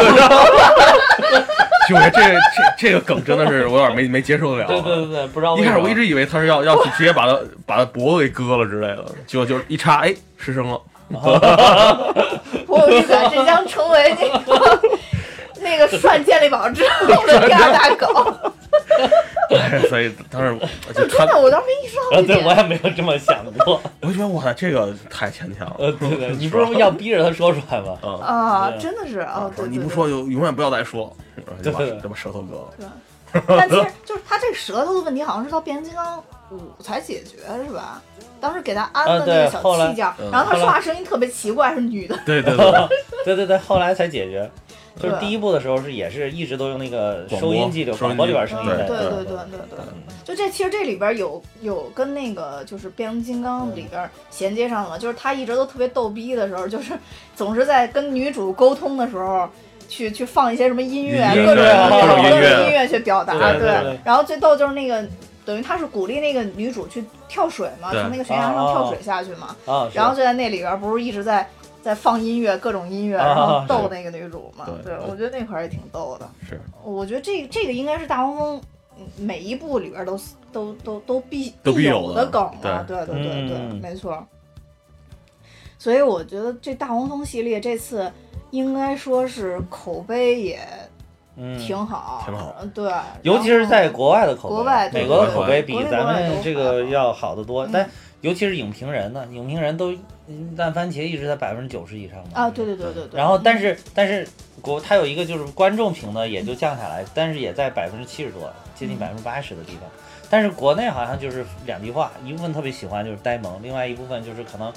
就我觉得这这这个梗真的是我有点没没接受得了。对对对对，不知道一开始我一直以为他是要要直接把他把他脖子给割了之类的，结果就是一插，哎，失声了。我有预感这将成为那个 那个涮健力宝之后的第二大梗。哎 所以当时就他真的，，我当时没意识到啊，对我。也没有这么想过，我就觉得哇，这个太牵强了。呃，对对，你不是要逼着他说出来吗？嗯，啊，真的是啊，对对对你不说就永远不要再说，就把对对就把舌头割了。但其实就是他这舌头的问题，好像是到变形金刚五才解决，是吧？当时给他安啊的那个小器件，嗯然后他说话声音特别奇怪，是女的。对对对，对对对，后来才解决。就是第一部的时候是也是一直都用那个收音机里广播里边声音对的，对对。对对对对，就这其实这里边有有跟那个就是变形金刚里边衔接上了，就是他一直都特别逗逼的时候，就是总是在跟女主沟通的时候。去去放一些什么音乐，各种各种各种音乐音乐去表达，对对对。然后最逗就是那个，等于他是鼓励那个女主去跳水嘛，从那个悬崖上跳水下去嘛，啊，然后就在那里边不是一直在在放音乐，各种音乐，啊然后逗那个女主嘛。对对，我觉得那块儿也挺逗的。是我觉得这这个应该是大黄蜂嗯每一部里边都都都都必都必有有的梗了。对对对对没错。所以我觉得这大黄蜂系列这次应该说是口碑也嗯，挺好，挺好嗯。对，尤其是在国外的口碑，国外对美国的口碑比咱们这个要好得多。嗯但尤其是影评人呢，影评人都嗯烂番茄一直在百分之九十以上嘛。啊，对对对对对。然后，但是是但是国它有一个就是观众评呢也就降下来，但是也在百分之七十多，接近百分之八十的地方。但是国内好像就是两极化，一部分特别喜欢就是呆萌，另外一部分就是可能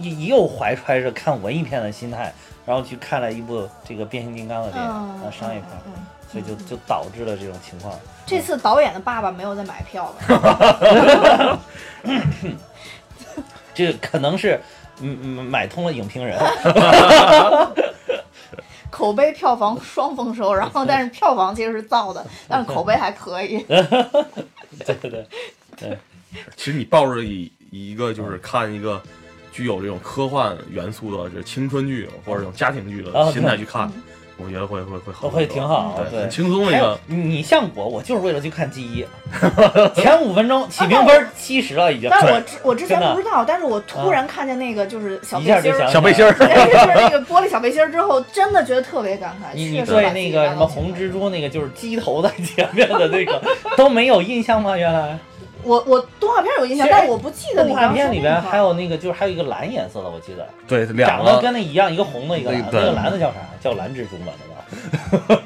也又怀揣着看文艺片的心态，然后去看了一部这个变形金刚的电影，嗯啊商业片，嗯嗯所以就就导致了这种情况。这次导演的爸爸没有再买票吧？这个可能是嗯嗯买通了影评人，口碑、票房双丰收，然后但是票房其实是造的，但是口碑还可以。对对对，其实你抱着以以一个就是看一个具有这种科幻元素的，就是青春剧或者这种家庭剧啊的心态去看，我觉得会会会好会挺好对，很轻松的一个。你你像我，我就是为了去看记忆，前五分钟 起评分七十了已经。但是我之我之前不知道，但是我突然看见那个就是小一下就想背心儿，小背心儿对，就是那个玻璃小背心儿之后，真的觉得特别感慨。你你确实对那个什么红蜘蛛那个就是鸡头在前面的那个 都没有印象吗？原来我我动画片有印象，但我不记得你动画片里边还有那个就是还有一个蓝颜色的，我记得对，两长得跟那一样，一个红的，一个蓝的。那个蓝的叫啥？叫蓝蜘蛛吗？难道？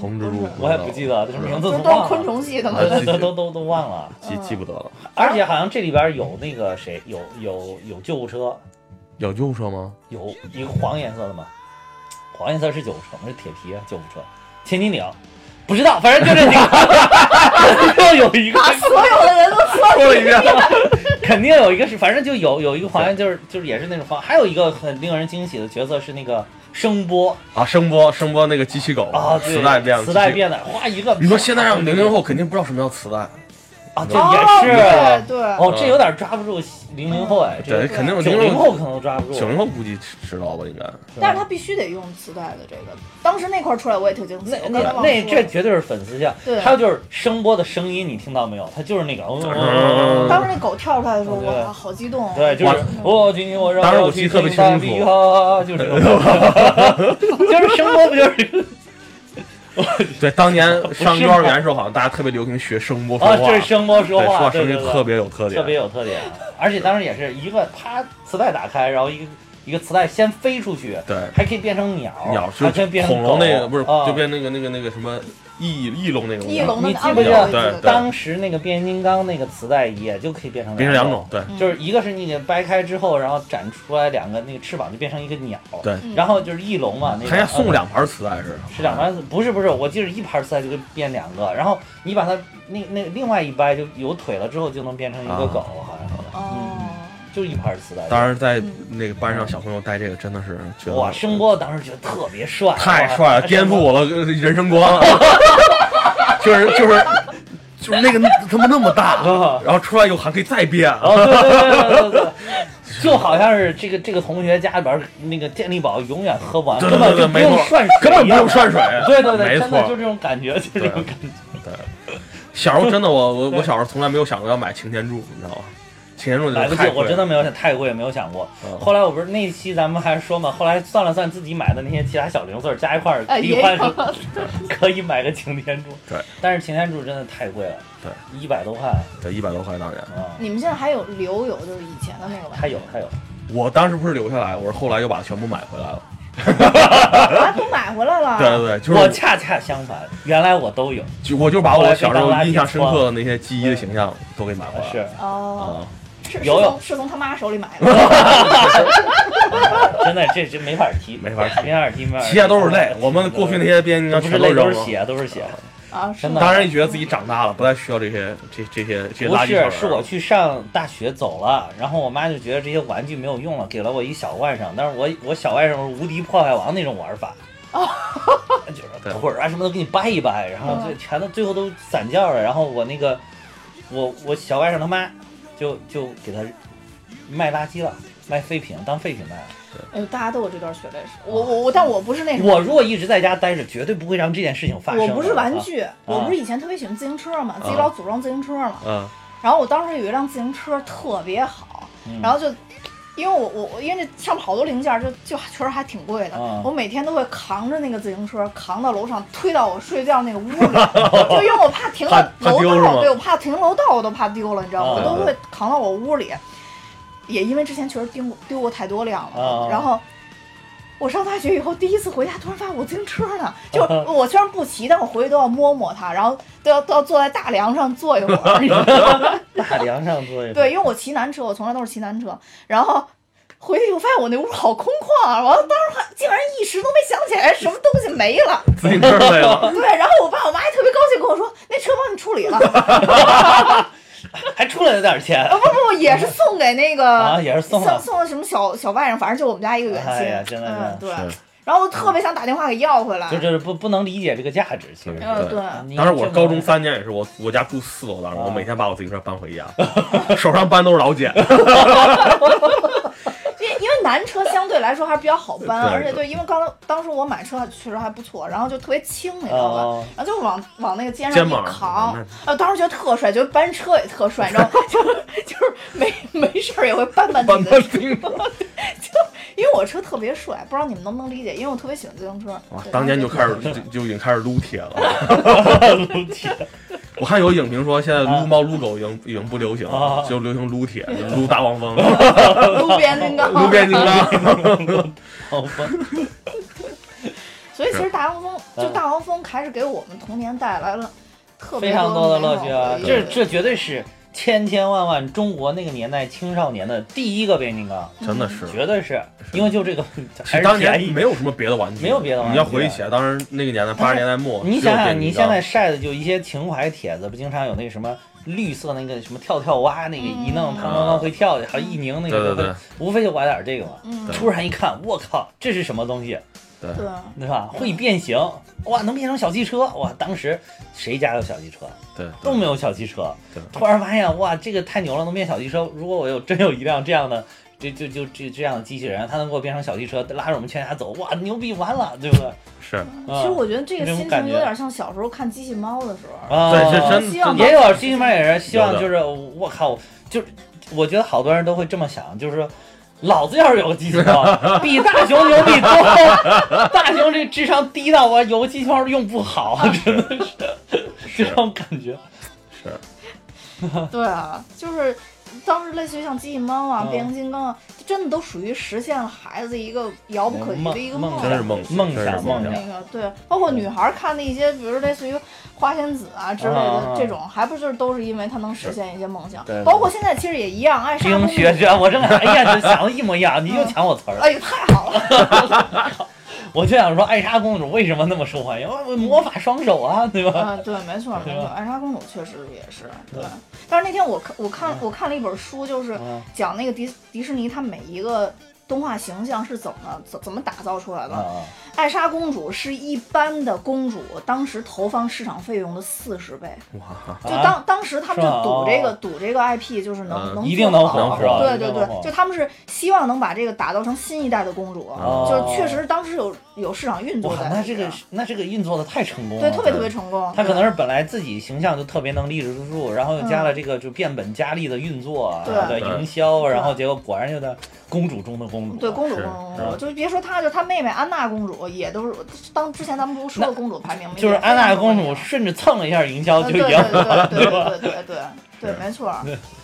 红蜘蛛，我也不记得，这名字就都忘了。是都是昆虫系的嘛。都都都都忘了。记记不得了。而且好像这里边有那个谁，有有有救护车，有救护车吗？有一个黄颜色的嘛，黄颜色是救护车？是铁皮啊，救护车，千斤顶，不知道，反正就这几个，就有一个。把所有的人都说说了一遍。肯定有一个是，反正就有有一个好像，就是就是也是那种方，还有一个很令人惊喜的角色是那个声波。啊，声波声波那个机器狗啊，磁带变的磁带变的，哗一个，你说现在让零零后肯定不知道什么叫磁带，啊，这哦也是对对哦，这有点抓不住零零后哎，这对，肯定九零后可能抓不住，九零后估计知道吧，应该。但是他必须得用磁带的这个。当时那块儿出来我也挺惊喜，那那那这绝对是粉丝像，对还有就是声波的声音，你听到没有？它就是那个，嗯当时那狗跳出来的时候，哇，好激动。对，就是我今天我让当时我记得特别清楚楚，就是 就是声波不就是 对，当年上幼儿园的时候，好像大家特别流行学声波说啊，话，这是声波说话，说话，声音特别有特点，特别有特点，而且当时也是一个啪磁带打开，然后一个一个磁带先飞出去，对。还可以变成鸟，鸟还可以变成恐龙那个不是，就变那个那个那个什么翼翼龙那种，翼龙你记啊不记得当时那个变形金刚那个磁带也就可以变成变成两种，对。就是一个是你给掰开之后，然后展出来两个那个翅膀就变成一个鸟，对，然后就是翼龙嘛，那个还送呃两盘磁带是，是两盘，不是不是，我记得一盘磁带就可以变两个，然后你把它那那另外一掰就有腿了之后就能变成一个狗，好像是，哦，就一盘磁带。当时在那个班上，小朋友带这个真的是觉得哇，声波当时觉得特别帅，太帅了，颠覆我的人生观了，就是就是就是那个他妈那么大，啊！然后出来以后还可以再变，哦，对对对对对对，就好像是这个这个同学家里边那个健力宝永远喝不完，根本就没错用涮水，根本不用涮水，对对对，没错就。这种感觉，就这种感觉。对小时候真的我我我小时候从来没有想过要买擎天柱，你知道吗？擎天柱来不起太，贵了我真的没有想太贵，没有想过。嗯后来我不是那期咱们还说嘛，后来算了算自己买的那些其他小零碎儿加一块儿，哎也一块有可以买个擎天柱。对，但是擎天柱真的太贵了，对，一百多块对一百多块当年。啊。你们现在还有留有就是以前的那个吧？还有还有，我当时不是留下来，我是后来又把它全部买回来了。啊，都买回来了。对对对，就是我恰恰相反，原来我都有。就我就把我小时候印象深刻的那些记忆的形象都给买回来了。是，哦，啊，有有从是从他妈手里买的。真的这这没法提，没法提没法提，没法提。都是泪。我们过去那些变形金刚不是泪，都扔了。是血，都是血。啊，是真的吗当然，也觉得自己长大了，不再需要这些这这些这些不垃圾不是，是我去上大学走了，然后我妈就觉得这些玩具没有用了，给了我一小外甥，但是我我小外甥是无敌破坏王那种玩法，就是对腿儿啊什么都给你掰一掰，然后就全都最后都散架了，然后我那个我我小外甥他妈就就给他卖垃圾了，卖废品当废品卖了。哎呦，大家都有这段血泪史。我我我，但我不是那种。我如果一直在家待着，绝对不会让这件事情发生。我不是玩具，啊我不是以前特别喜欢自行车嘛，自己老组装自行车嘛。嗯，然后我当时有一辆自行车特别好，嗯然后就。因为我我我因为这上面好多零件儿，就就确实还挺贵的。啊我每天都会扛着那个自行车，扛到楼上，推到我睡觉那个屋里，就因为我怕停楼道，对我怕停楼道我都怕丢了，你知道吗？啊我都会扛到我屋里。也因为之前确实丢过丢过太多辆了，啊然后我上大学以后第一次回家，突然发现我自行车呢，就我虽然不骑，但我回去都要摸摸它，然后都要都要坐在大梁上坐一会儿，你知道吗？大梁上坐一会儿对，因为我骑男车，我从来都是骑男车，然后回去以后发现我那屋好空旷啊，完了当时还竟然一时都没想起来什么东西没了。自行车没了。对，然后我爸我妈还特别高兴跟我说，那车帮你处理了，啊 还出来了点钱。不不不，也是送给那个啊也是送了送送的什么小小外甥，反正就我们家一个远亲，哎呀真的嗯对。然后我特别想打电话给要回来，就就是不不能理解这个价值，其实。嗯对。当时我高中三年也是，我我家住四楼，当时啊我每天把我自行车搬回家，手上搬都是老茧。因为因为男车相对来说还是比较好搬，而且对，因为刚当时我买车确实还不错，然后就特别轻，你知道吧？哦然后就往往那个肩上一肩膀扛，那啊，当时觉得特帅，觉得搬车也特帅，你知道吗？就 是就是没没事儿也会搬搬自己的车，就因为我车特别帅，不知道你们能不能理解？因为我特别喜欢自行车。哇当年就开始就就已经开始撸铁了。我看有影评说，现在撸猫撸狗已经已经不流行了啊，就流行撸铁，撸大黄蜂，撸边金刚，撸边金刚。所以其实大黄蜂，就大黄蜂还是给我们童年带来了特别非常多的乐趣啊！这这绝对是千千万万中国那个年代青少年的第一个变形金刚，真的是。绝对是。因为就这个还是当年便宜。没有什么别的玩具，没有别的玩具你要回忆起来，当时那个年代，八十年代末，你想想，你现在晒的就一些情怀帖子，不经常有那个什么绿色那个什么跳跳蛙，那个一弄嗯。它刚刚会跳，还一拧那对对对。个，无非就玩点这个嘛。嗯，突然一看，我靠，这是什么东西，对对，吧？会变形，哇，能变成小汽车，哇！当时谁家有小汽车？对都没有小汽车对。突然发现，哇，这个太牛了，能变小汽车。如果我有真有一辆这样的，这就就这这样的机器人，它能给我变成小汽车，拉着我们全家走，哇，牛逼完了，对不对？是其实我觉得这个心情有点像小时候看机器猫的时候。啊，对，这真希望也有机器猫也是希望，就是我靠，就我觉得好多人都会这么想，就是说。老子要是有个机器猫，比大熊牛逼多。大熊这智商低到我有个机器猫用不好，真的是这种感觉。是对啊，就是当时类似于像机器猫啊、嗯变形金刚啊，真的都属于实现了孩子一个遥不可及的一个梦想。真是梦梦真是想梦想那个对，包括女孩看的一些，比如类似于花仙子啊之类啊的这种，还不就是都是因为她能实现一些梦想。包括现在其实也一样，爱莎公冰主。雪雪，我正哎呀，这想的一模一样，你又抢我词儿了。哎呀，太好了！我就想说，艾莎公主为什么那么受欢迎？我魔法双手啊，对吧？啊，对，没错没。错艾莎公主确实也是对。但是那天我看我看我看了一本书，就是嗯讲那个迪迪士尼它每一个动画形象是怎么怎怎么打造出来的。啊艾莎公主是一般的公主当时投放市场费用的四十倍，哇，就当当时他们就赌这个哦赌这个 IP 就是能嗯能一定能做好火是吧对对对就他们是希望能把这个打造成新一代的公主，哦就确实当时有有市场运作哇，在里边那这个那这个运作的太成功了，对特别特别成功。他可能是本来自己形象就特别能立得住，然后又加了嗯这个就变本加厉的运作，对对营销，然后结果果然就在公主中的公主。对公主中的公主，就别说她，就她妹妹安娜公主也都是当之前咱们不是说过公主排名吗？就是安娜公主是顺着蹭了一下营销就赢对对对了，对对？对对对对，没错，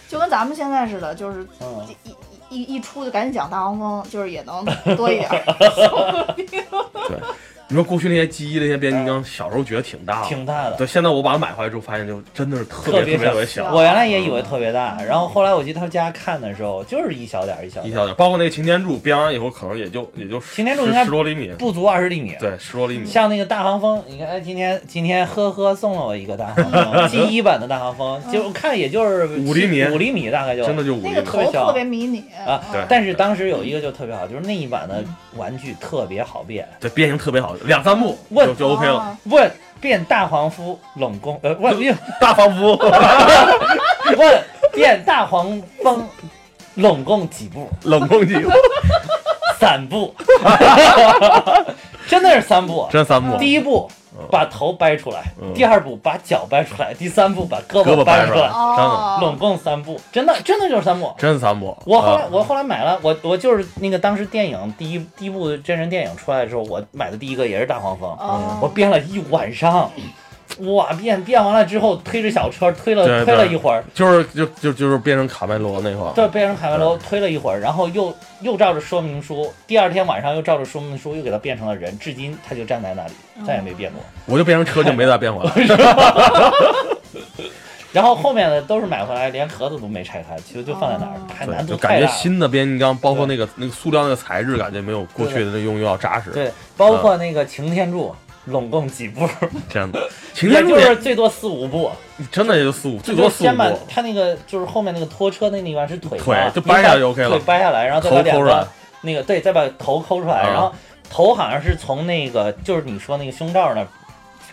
就跟咱们现在似的，就是一一一出就赶紧讲大黄蜂，就是也能 多一点儿。对，你说过去那些记忆那些变形金刚，小时候觉得挺大的，挺大的。对，现在我把它买回来之后，发现就真的是特特别别特别特别小小，我原来也以为特别大，然后后来我去他家看的时候，就是一小点儿一小点儿，一小点，包括那个擎天柱编完以后，可能也就也就擎天柱应该十多厘米，不足二十厘米。对，十多厘米，像那个大黄蜂，你看，哎，今天今天呵呵送了我一个大黄蜂，G 一版的大黄蜂，就我看也就是五厘米五厘米大概就真的就五厘米那个。头特别小特别迷你啊对但是当时有一个就特别好，就是那一版的玩具特别好变，对，变形特别好，两三步问就就 OK 了。啊 问变大黄蜂冷宫，呃，问变大黄蜂，问变大黄蜂拢共几步？冷空气，三步，真的是三步。真三步。第一步把头掰出来，嗯。第二步把脚掰出来，第三步把胳胳膊掰出来拢共三步，真的真的就是三步。真三步。我后来、啊。我后来买了，我我就是那个当时电影第一第一部真人电影出来的时候，我买的第一个也是大黄蜂，哦。我编了一晚上，哇变变完了之后推着小车推了对推了一会儿，就是就就就是变成卡麦罗那会儿，对，变成卡梅罗推了一会儿，然后又又照着说明书，第二天晚上又照着说明书又给它变成了人，至今他就站在那里，再也没变过。我就变成车就没咋变回来。然后后面的都是买回来，连盒子都没拆开，其实就放在那儿，太难对，就感觉度太大了。新的变形金刚，包括那个那个塑料那个材质，感觉没有过去的那用用要扎实。对，包括那个擎天柱，拢共几步，真的，擎也就是最多四五步，真的也就四五，最多四五就是先把步。他那个就是后面那个拖车那地方是腿嘛，腿就掰下来就 OK 了。腿掰下来，然后再把两头抠出来个那个对，再把头抠出来，啊。然后头好像是从那个就是你说那个胸罩那儿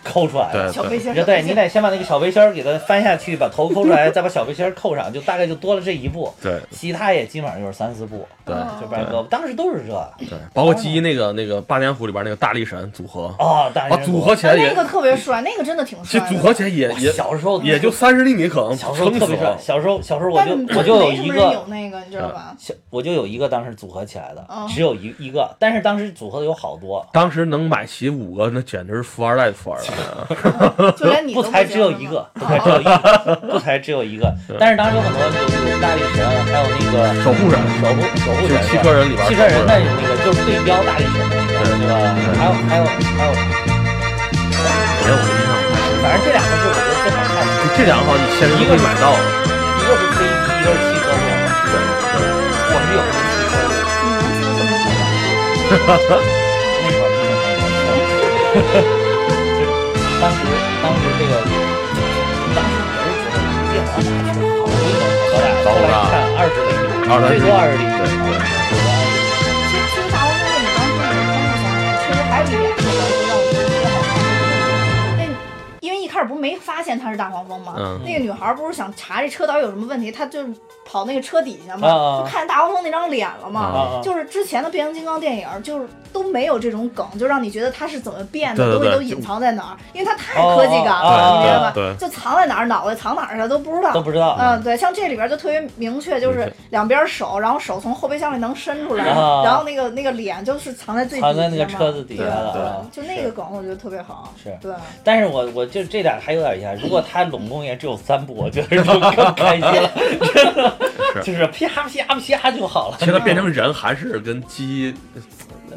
抠出来的。对小背心儿，对对，你得先把那个小背心儿给它翻下去，把头抠出来，再把小背心儿扣上，就大概就多了这一步。对其他也基本上就是三四步，对哦就不然胳膊。当时都是这。对，包括记忆那个那个八年湖里边那个大力神组合，哦，大啊，组合起来那个特别帅，那个真的挺帅。这组合起来也也小时候也就三十厘米，可能小时候撑死特别帅。了。小时候小时候我就我就有一没什么人有个。那个，你知道吧？小我就有一个当时组合起来的，嗯只有一一个，但是当时组合的有好多，当时能买齐五个，那简直是富二代的富二代。就连你不才只有一个，不才只有一个，不才只有一个。但是当时有很多有有大力神，还有那个守护神守护守护神，汽车人里边汽车人的那个就是对标大力神的那个，对对吧？还有还有还有，没有我印象不太深。反正这两个是我觉得最好看的，就这两个好像你现实中可以买到。一个是飞机，一个是汽车座。对对，我是有那汽车座，你能记得这么多吗？那会儿真的很有就当时当时这个，当时我是觉得电王打球好威猛好大，高大后来一看二十厘米，最多二十厘米，对对最多20厘米其实其实大黄蜂你刚说的，我刚才想起来，确实还有一点没发现他是大黄蜂吗？嗯。那个女孩不是想查这车到底有什么问题，她就是跑那个车底下嘛，就看见大黄蜂那张脸了嘛。就是之前的变形金刚电影，就是都没有这种梗，就让你觉得它是怎么变的，对对对东西都隐藏在哪儿，因为它太科技感哦了，哦你明白吧？对对。就藏在哪儿，脑袋藏哪儿去了都不知道。都不知道。嗯，对，像这里边就特别明确，就是两边手，然后手从后备箱里能伸出来，啊。然后那个那个脸就是藏在最底下藏在那个嘛车子底下对了对啊。就那个梗我觉得特别好，是。对，但是我我就这点还有点遗憾，如果他拢共也只有三部，我觉得就更开心。了，真的就是啪啪啪就好了，现在变成人还是跟鸡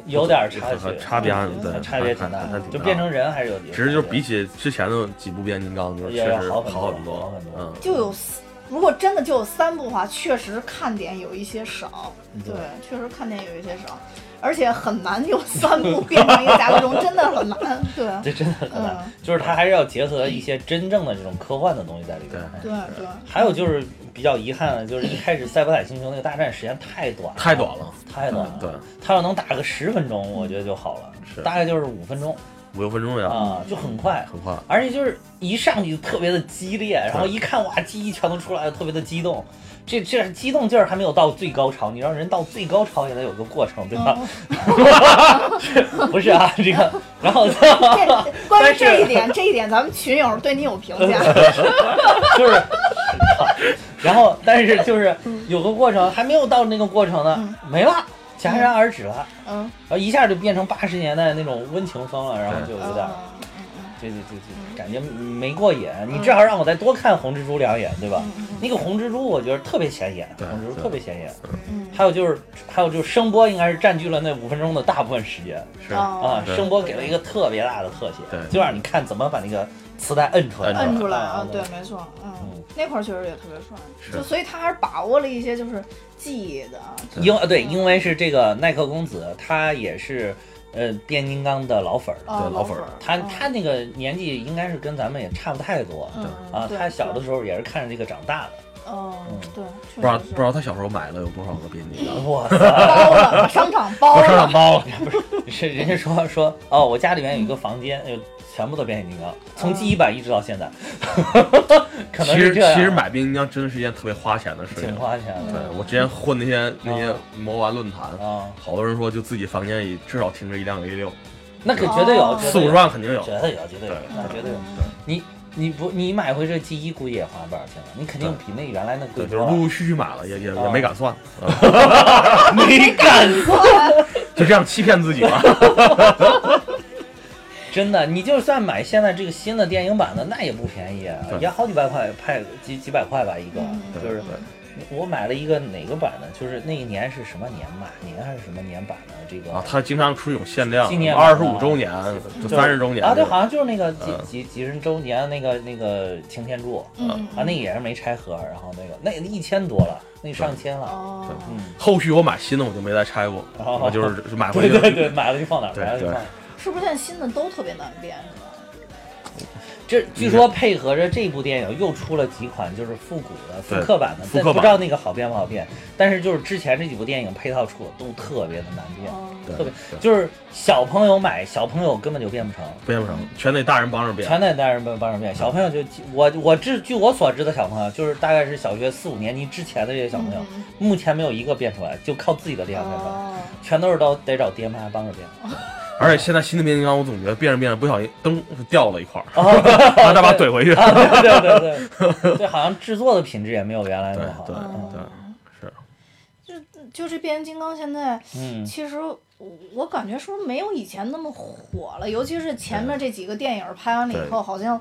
有点差距，差别还对差别挺大就变成人还是有。只是就比起之前的几部变形金刚，就是确实好很多好很多。嗯，就有如果真的就有三部的话，确实看点有一些少，对，确实看点有一些少，而且很难有三部变成一个甲壳虫，真的很难，对，这真的很难嗯，就是它还是要结合一些真正的这种科幻的东西在里边。对对。还有就是比较遗憾的，就是一开始赛博坦星球那个大战时间太短了，太短了，太短了。对，他要能打个十分钟，我觉得就好了，是大概就是五分钟五六分钟呀，啊，就很快。很快。而且就是一上去就特别的激烈，然后一看哇，记忆全都出来了，特别的激动。这这激动劲儿还没有到最高潮，你让人到最高潮也得有个过程，对吧？不是啊，这个，然后这 关于这一点，这一点咱们群友对你有评价。就是，然后但是就是有个过程还没有到那个过程呢，没了，戛然而止了，嗯，然后一下就变成八十年代那种温情风了，然后就有点。嗯这这这这感觉没过瘾，你至少让我再多看红蜘蛛两眼，对吧？那个红蜘蛛我觉得特别显眼，红蜘蛛特别显眼。嗯。还有就是还有就是声波应该是占据了那五分钟的大部分时间是哦。啊，声波给了一个特别大的特写，对就让你看怎么把那个磁带摁出来，摁摁出来啊啊，对，没错，嗯嗯，那块儿确实也特别帅，是就所以他还是把握了一些就是记忆的，因为对，因为是这个耐克公子，他也是呃变形金刚的老粉儿，啊对老粉儿他嗯他那个年纪应该是跟咱们也差不太多嗯啊，他小的时候也是看着这个长大的。嗯，对，不知道不知道他小时候买了有多少个变形金刚。哇塞！包了，商场包我上上了，包了，是人家说说哦，我家里面有一个房间，有全部都变形金刚，从第一版一直到现在，可能其实是这样。其实买变形金刚真的是一件特别花钱的事情挺。花钱的对我之前混那些那些魔玩论坛，啊，好多人说就自己房间里至少停着一辆 A 六，那可绝对有，哦绝对有四五十，万肯定有。绝对有，绝对有，那绝对有。你你不你买回这 G 一估计也花不少钱了，你肯定比那原来那贵对，就多了。是陆陆续续买了，也也也啊没敢算，啊 没敢算。就这样欺骗自己吧。真的，你就算买现在这个新的电影版的，那也不便宜啊，也好几百块，派几几百块吧一个，嗯。就是对我买了一个哪个版的，就是那一年是什么年马年还是什么年版的这个啊，他经常出一种限量纪念，二十五周年、三十周年啊，对，好像就是那个几嗯几几十周年那个那个擎天柱嗯啊，那也是没拆盒，然后那个那一千多了，那上千了，哦，嗯，后续我买新的我就没再拆过，哦我就是买 回去对对对，买了就放哪儿，买了就放哪儿。是不是现在新的都特别难变是吧？这据说配合着这部电影又出了几款就是复古的复刻版的，但不知道那个好变不好变。但是就是之前这几部电影配套出的都特别的难变，哦特别就是小朋友买，小朋友根本就变不成。变不成，全得大人帮着变。全得大人帮帮着变，小朋友就我我这据我所知的小朋友，就是大概是小学四五年级之前的这些小朋友，嗯目前没有一个变出来，就靠自己的力量变出来，哦，全都是都得找爹妈帮着变。而且现在新的变形金刚，我总觉得变着变着不小心灯掉了一块儿，哦然后再把它怼回去。啊，对对对对，对，好像制作的品质也没有原来那么好。对嗯对是，就这变形金刚现在，嗯，其实我我感觉是不是没有以前那么火了？尤其是前面这几个电影拍完了以后，好像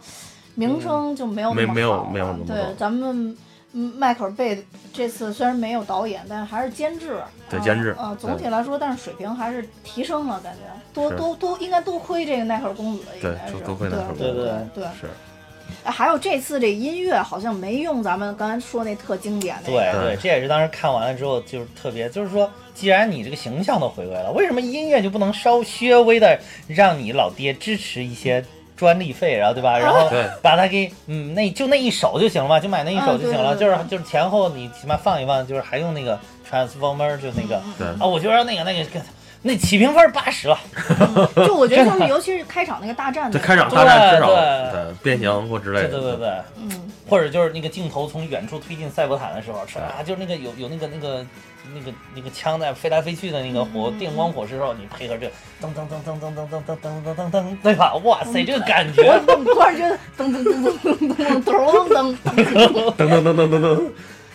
名声就没有那么好没没有了没有那么对高，咱们嗯迈克尔贝这次虽然没有导演，但是还是监制。啊对监制啊，总体来说，但是水平还是提升了，感觉多多多应该多亏这个耐克尔公子，应该是多多亏耐克公子对对对对。是，哎还有这次这音乐好像没用咱们刚才说那特经典那个。对对，这也是当时看完了之后就是特别，就是说，既然你这个形象都回归了，为什么音乐就不能稍稍微的让你老爹支持一些专利费，然后对吧？然后把它给嗯，那就那一首就行了嘛，就买那一首就行了，就是就是前后你起码放一放，就是还用那个 Transformer 就那个。啊，我觉得那个那个那起评分八十了，就我觉得他们，尤其是开场那个大战那个，这开场大战至少对。对变形或之类的，对对对对。嗯，或者就是那个镜头从远处推进赛博坦的时候，是啊，就是那个有有那个那个那个那个枪在飞来飞去的那个火电光火石的时候，你配合这噔噔噔噔噔噔噔噔噔噔噔噔，对吧？哇塞，这个感觉，我突然觉得噔噔噔噔噔噔噔噔噔噔，噔噔噔噔噔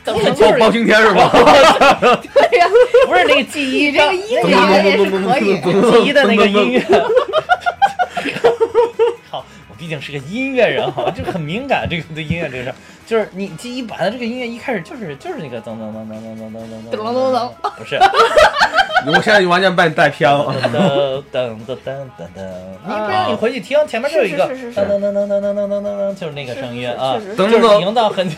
噔，噔包包青天是吧？对呀，不是那个记忆 你这个音乐也是可以。记忆的那个音乐。好，我毕竟是个音乐人，好吧，就很敏感这个对音乐这个事儿，就是你记一版的这个音乐一开始就是就是那个噔噔噔噔噔噔噔噔噔噔噔，不是。我现在就完全把你带偏了。噔噔噔噔噔噔噔，你不然你回去听，前面就有一个是是是是噔噔噔噔噔噔噔噔噔，就是那个声音啊，是是是就是噔噔营造很，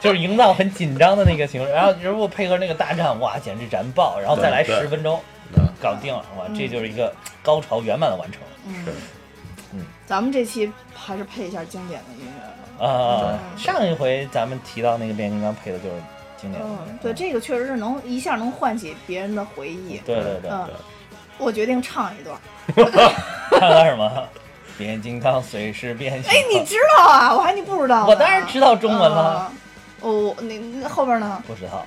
就是营造很紧张的那个情绪，然后如果配合那个大战，哇，简直燃爆，然后再来十分钟对搞定了，哇，这就是一个高潮圆满的完成嗯，咱们这期还是配一下经典的音乐。啊！上一回咱们提到那个变形金刚配的就是经典的，嗯，对，这个确实是能一下能唤起别人的回忆。对对对嗯对，我决定唱一段。看看什么？变形金刚随时变形。哎，你知道啊？我还你不知道？我当然知道中文了，啊。哦，那那后边呢？不知道。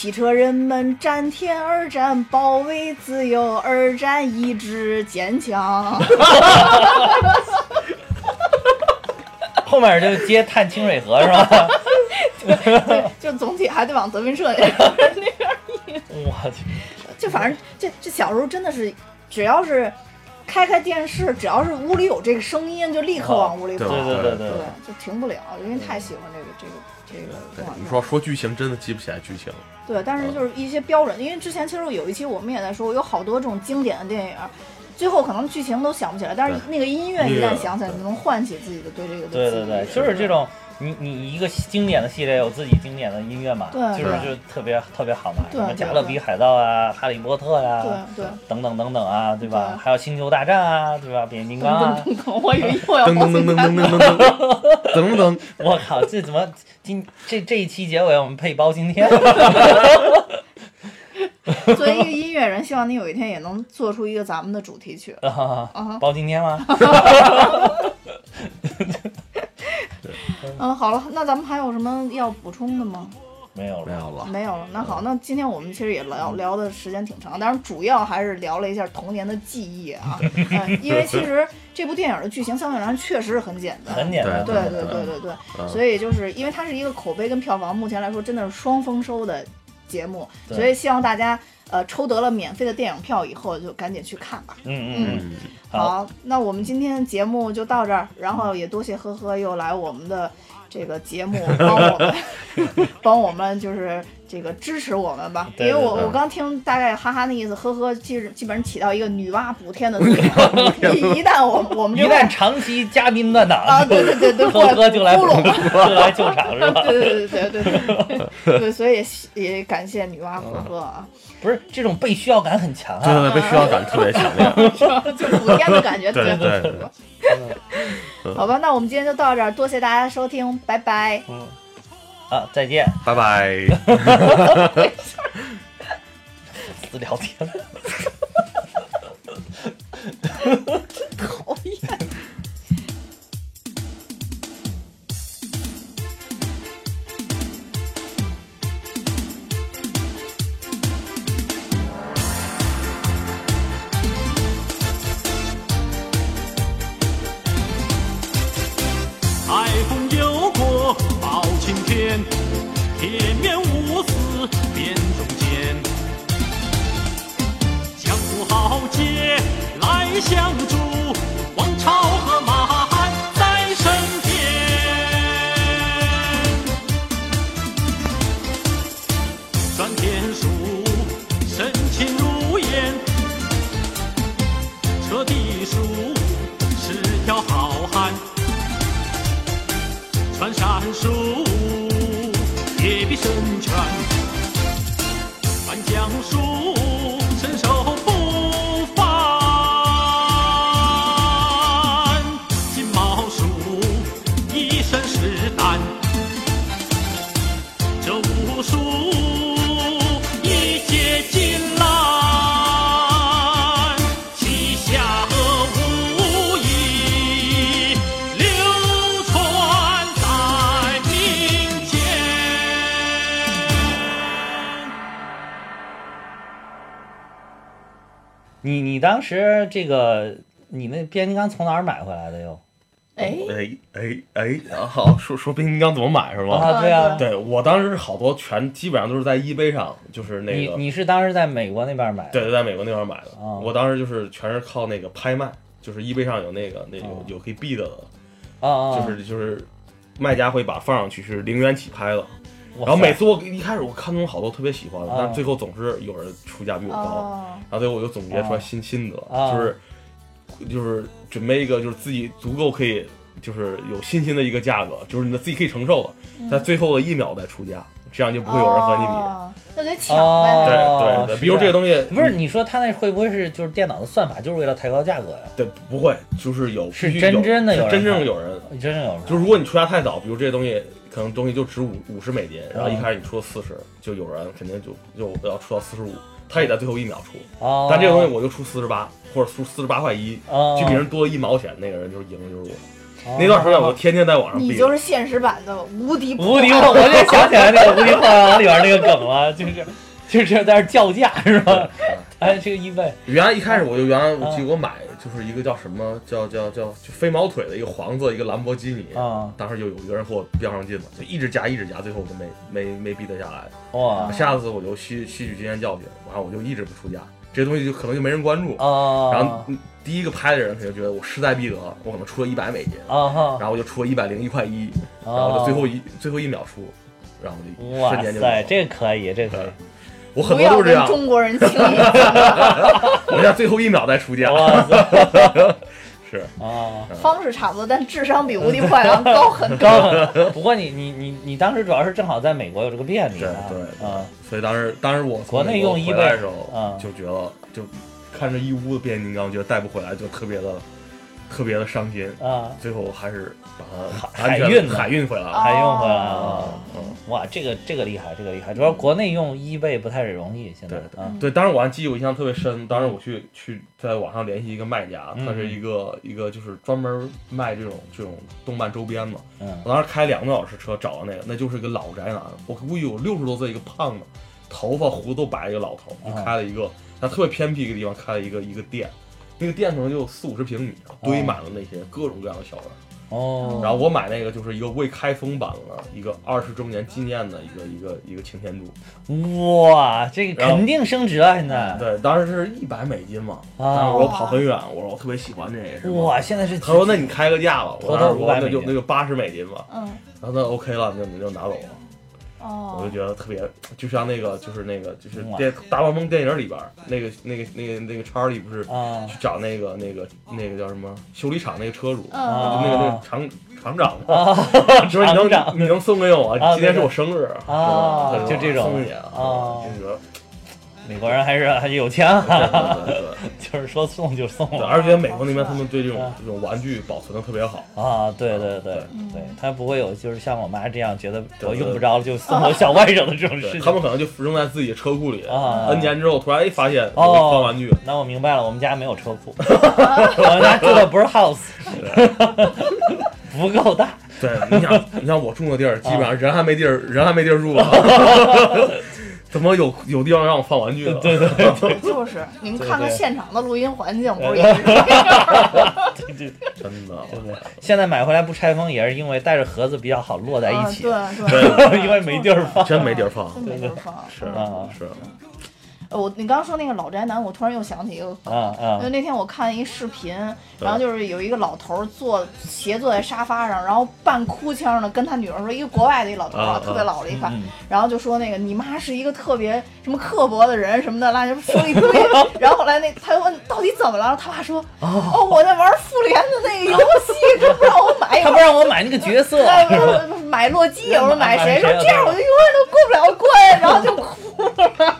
汽车人们战天而战，保卫自由而战，意志坚强。后面就接探清水河是吧？对，就总体还得往德云社那边那边引。我去，就反正这这小时候真的是，只要是开开电视，只要是屋里有这个声音，就立刻往屋里跑。对对对对对，就停不了，因为太喜欢这个这个这个。你说说剧情，真的记不起来剧情。对，但是就是一些标准，因为之前其实有一期我们也在说，有好多这种经典的电影，最后可能剧情都想不起来，但是那个音乐一旦想起来，就能唤起自己的对这个的对对对，就是这种，你你一个经典的系列有自己经典的音乐嘛，对就是对就特别特别好嘛，什么加勒比海盗啊、哈利波特呀、对对。等等等等啊，对吧？还有星球大战啊，对吧？变形金刚啊，我以为又要噔噔噔噔噔噔噔噔噔噔，我靠，这怎么今这这一期结尾我们配包青天？作为一个音乐人，希望你有一天也能做出一个咱们的主题曲。包青天吗？嗯，好了，那咱们还有什么要补充的吗？没有了，没有了。没有了。那好，那今天我们其实也聊聊的时间挺长，当然主要还是聊了一下童年的记忆啊。嗯，因为其实这部电影的剧情相对来说确实是很简单，很简单，对对对对对，嗯所以就是因为它是一个口碑跟票房目前来说真的是双丰收的节目，所以希望大家呃抽得了免费的电影票以后就赶紧去看吧。嗯嗯好。好，那我们今天节目就到这儿，然后也多谢呵呵又来我们的这个节目 帮我们 帮我们就是这个支持我们吧，因为我我刚听大概哈哈那意思，呵呵基基本上起到一个女娲补天的作用，一一旦我我们一旦长期嘉宾断档啊对对对对呵呵就来就来救场是吧？对对对对对对对，所以也也感谢女娲呵呵啊，不是这种被需要感很强啊。对对对，被需要感特别强烈。就补天的感觉特别对对符合。好吧，那我们今天就到这儿，多谢大家收听，拜拜。啊，再见，拜拜。私聊天。讨铁面无私辨忠奸。江湖豪杰来相助，王朝和当时这个你那变形金刚从哪儿买回来的哟？哎，哎哎哎，啊好，说说变形金刚怎么买是吗？啊，对啊，对我当时好多全基本上都是在 eBay 上，就是那个你你是当时在美国那边买的？对，在美国那边买的。哦我当时就是全是靠那个拍卖，就是 eBay 上有那个那有哦有可以 bid 的，啊哦，就是就是卖家会把放上去是零元起拍的。然后每次我一开始我看中好多特别喜欢的，哦但是最后总是有人出价比我高。哦，然后最后我就总结出来新心得，哦就是就是准备一个就是自己足够可以就是有信心的一个价格，就是你自己可以承受的，在最后的一秒再出价，这样就不会有人和你比。哦那得抢哦呗。对哦对对，比如这个东西不是你说他那会不会是就是电脑的算法，就是为了抬高价格呀？对不会，就是有是真真的有真正有人，真正有人就如果你出价太早，比如这些东西可能东西就值五五十美金，然后一嗯开始你出了四十，就有人肯定就就要出到四十五，他也在最后一秒出，哦，但这个东西我就出四十八或者出四十八块一，哦就比人多一毛钱，那个人就是赢的就是我。哦。那段时间我天天在网上，你就是现实版的无敌破无敌破，我就想起来那个 无敌破坏王里边那个梗了，就是就是在那儿叫价是吧？哎，这个一倍原来一开始我就原来嗯。我记得我买就是一个叫什么叫叫叫就飞毛腿的一个黄色一个兰博基尼，啊当时就有一个人和我飙上劲了，就一直加一直加，最后我就没没没逼得下来。哇。下次我就吸吸取经验教训，然后我就一直不出价，这东西就可能就没人关注。啊！然后嗯第一个拍的人肯定觉得我势在必得，我可能出了一百美金，啊哈，然后我就出了一百零一块一，然然后就最后一最后一秒出，然后就瞬间就塞，这个可以，这个可以，我很多都是这样，中国人轻易 我在最后一秒再出价，是。啊！方式差不多，但智商比无敌破坏王高很。高，不过你你你你当时主要是正好在美国有这个便利对啊，对。啊，所以当时当时我国内用一倍的时候嗯就觉得就看着一屋子变形金刚，觉得带不回来，就特别的特别的伤心。啊，最后还是把它海海运海运回来了。还用回来了。哦嗯，哇，这个这个厉害，这个厉害，主要国内用 eBay 不太容易，现在。对啊。对，当时我还记忆我印象特别深。当时我去去在网上联系一个卖家，嗯。他是一个一个就是专门卖这种这种动漫周边嘛。嗯。我当时开两个多小时车找到那个，那就是个老宅男，我估计有六十多岁一个胖子，头发胡子都白一个老头，就啊开了一个，他特别偏僻一个地方开了一个一个店，那个店可能就四五十平米，堆满了那些各种各样的小人。哦，然后我买那个就是一个未开封版的一个二十周年纪念的一个一个一个擎天柱，哇，这个肯定升值了！现在对，当时是一百美金嘛，啊当时我跑很远，我说我特别喜欢这个，是哇，现在是他说那你开个价吧，我头头500当时说那就那就八十美金吧，嗯，然后他 OK 了，那你就拿走吧。我哦就，觉得特别，就像那个，就是那个，就是电大黄蜂电影里边那个那个那个那个查理不是啊。去找那个那个那个叫什么修理厂那个车主，那个那个厂厂长嘛，啊，说你厂长能你能送给我，啊今天是我生日啊就这种送给你啊啊，就觉得美国人还是还是有钱对啊，就是说送就送对，了而且美国那边他们对这种这种玩具保存的特别好。啊，对对对对。对，他不会有就是像我妈这样觉得我用不着了就送我小外甥的这种事情。他们可能就扔在自己车库里啊，N 年之后突然一发现哦，放玩具，那我明白了，我们家没有车库，我们家住的不是 house，不够大。对，你想，你像我住的地儿，基本上人还没地儿，人还没地儿住呢，怎么有有地方让我放玩具呢？对对对，就是你们看看现场的录音环境，不是也是？这样？对 对真的，现在买回来不拆封，也是因为带着盒子比较好摞在一起，啊对对，因为没地儿放。真没地儿放，真没地儿放。是啊是，呃我你刚刚说那个老宅男，我突然又想起一个因为那天我看一视频，然后就是有一个老头儿坐斜坐在沙发上，然后半哭腔的跟他女儿说，一个国外的一老头儿啊，啊特别老了一看嗯，然后就说那个你妈是一个特别什么刻薄的人什么的，啦就说一堆，然后后来那他就问到底怎么了，他爸说，哦，我在玩复联的那个游戏，他 不让我买，他不让我买那个角色，买洛基，我说买谁？说这样我就永远都过不了关，然后就哭了。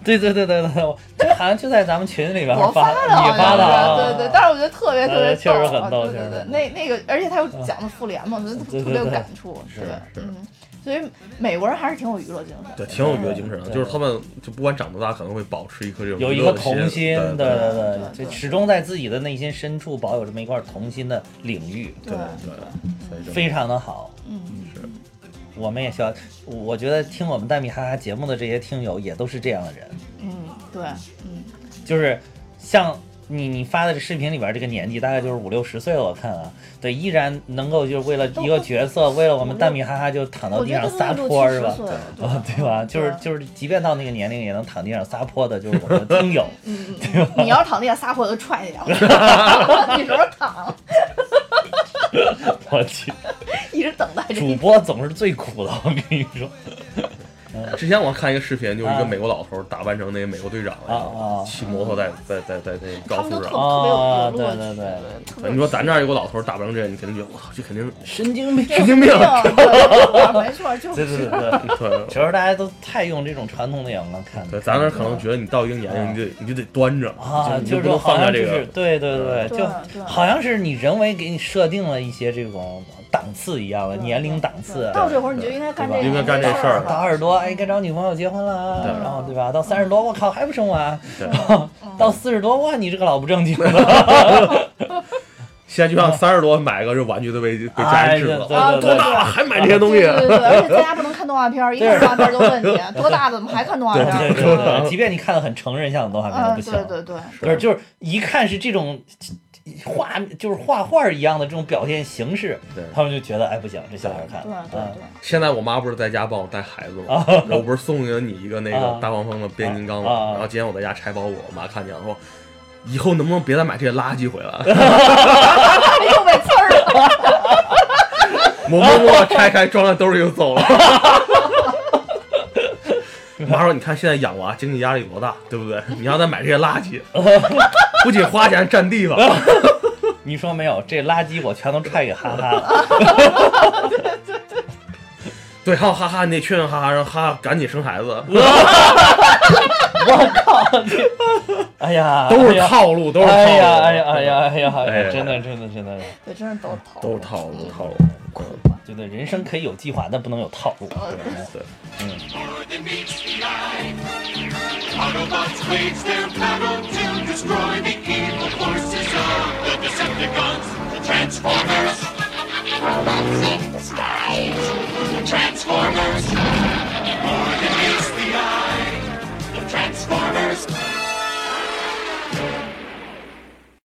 对对对对对，这好像就在咱们群里边我发，的，你好发的啊，对对，但是我觉得特别特别逗确实很啊逗对对对，那那个，而且他又讲的复联嘛，我觉得特别有对对对感触，是对，嗯，所以美国人还是挺有娱乐精神的，对，挺有娱乐精神的，就是他们就不管长多大，可能会保持一颗这种有一颗娱乐的童心，对对对对对，就始终在自己的内心深处保有这么一块童心的领域，对对，非常的好。嗯，我们也需要，我觉得听我们蛋米哈哈节目的这些听友也都是这样的人，嗯，对，嗯，就是像你你发的这视频里边这个年纪，大概就是五六十岁了，我看啊，对，依然能够就是为了一个角色，为了我们蛋米哈哈就躺到地上撒泼是吧？啊，对吧？就是就是，即便到那个年龄，也能躺地上撒泼的，就是我们的听友。嗯嗯嗯，你要是躺地上撒泼，我就踹你两脚，你什么时候躺？我去，一直等待着主。播总是最苦的，我跟你说。之前我看一个视频，就是一啊个美国老头打扮成那个美国队长啊啊骑摩托在在在在那高速上。啊对对对你说咱这儿有个老头打扮成这样，你肯定觉得我操，这肯定神经病，神经病。没错，就是对是对对，对主要是大家都太用这种传统的眼光看。对，咱那儿可能觉得你到一定年龄，你就得你就得端着啊，你就是放下好像就是这个。对对对，对就对好像是你人为给你设定了一些这种档次一样的年龄档次。到这会儿你就应该干这个，应该干这事儿到二十多，哎，该找女朋友结婚了，对然后对吧？到三十多，我靠，还不生娃？对 到四十多，哇，你这个老不正经的，现在就像三十多买个这玩具都被被家人制了，啊，哎对对对多大了还买这些东西？对对对，而且在家不能看动画片儿，一看动画片儿就问你，多大的怎么还看动画片对？对 对，即便你看的很成人向的动画片不行。对对对，不是，就是一看是这种画，就是画画一样的这种表现形式对，他们就觉得哎不行，这小孩看。对对现在我妈不是在家帮我带孩子吗？然后我不是送给你一个那啊个大黄蜂的变形金刚吗？然后今天我在家拆包裹，我妈看见了说。以后能不能别再买这些垃圾回来？又被刺儿了。我默默拆开装在兜里就走了。妈说：“你看现在养娃经济压力多大，对不对？你要再买这些垃圾，不仅花钱占地方，你说没有？这垃圾我全都踹给哈哈了。对，还有哈哈，你得劝劝哈哈，让哈哈赶紧生孩子，我靠！哎呀，都是套路，都是套路。哎呀，哎呀，哎呀，哎呀，哎哎呀，真的，真的，真的，对，真是都是套路，都是套路，套路。觉得人生可以有计划，但不能有套路。对 robots in disguise. Transformers, more than meets the eye. Transformers.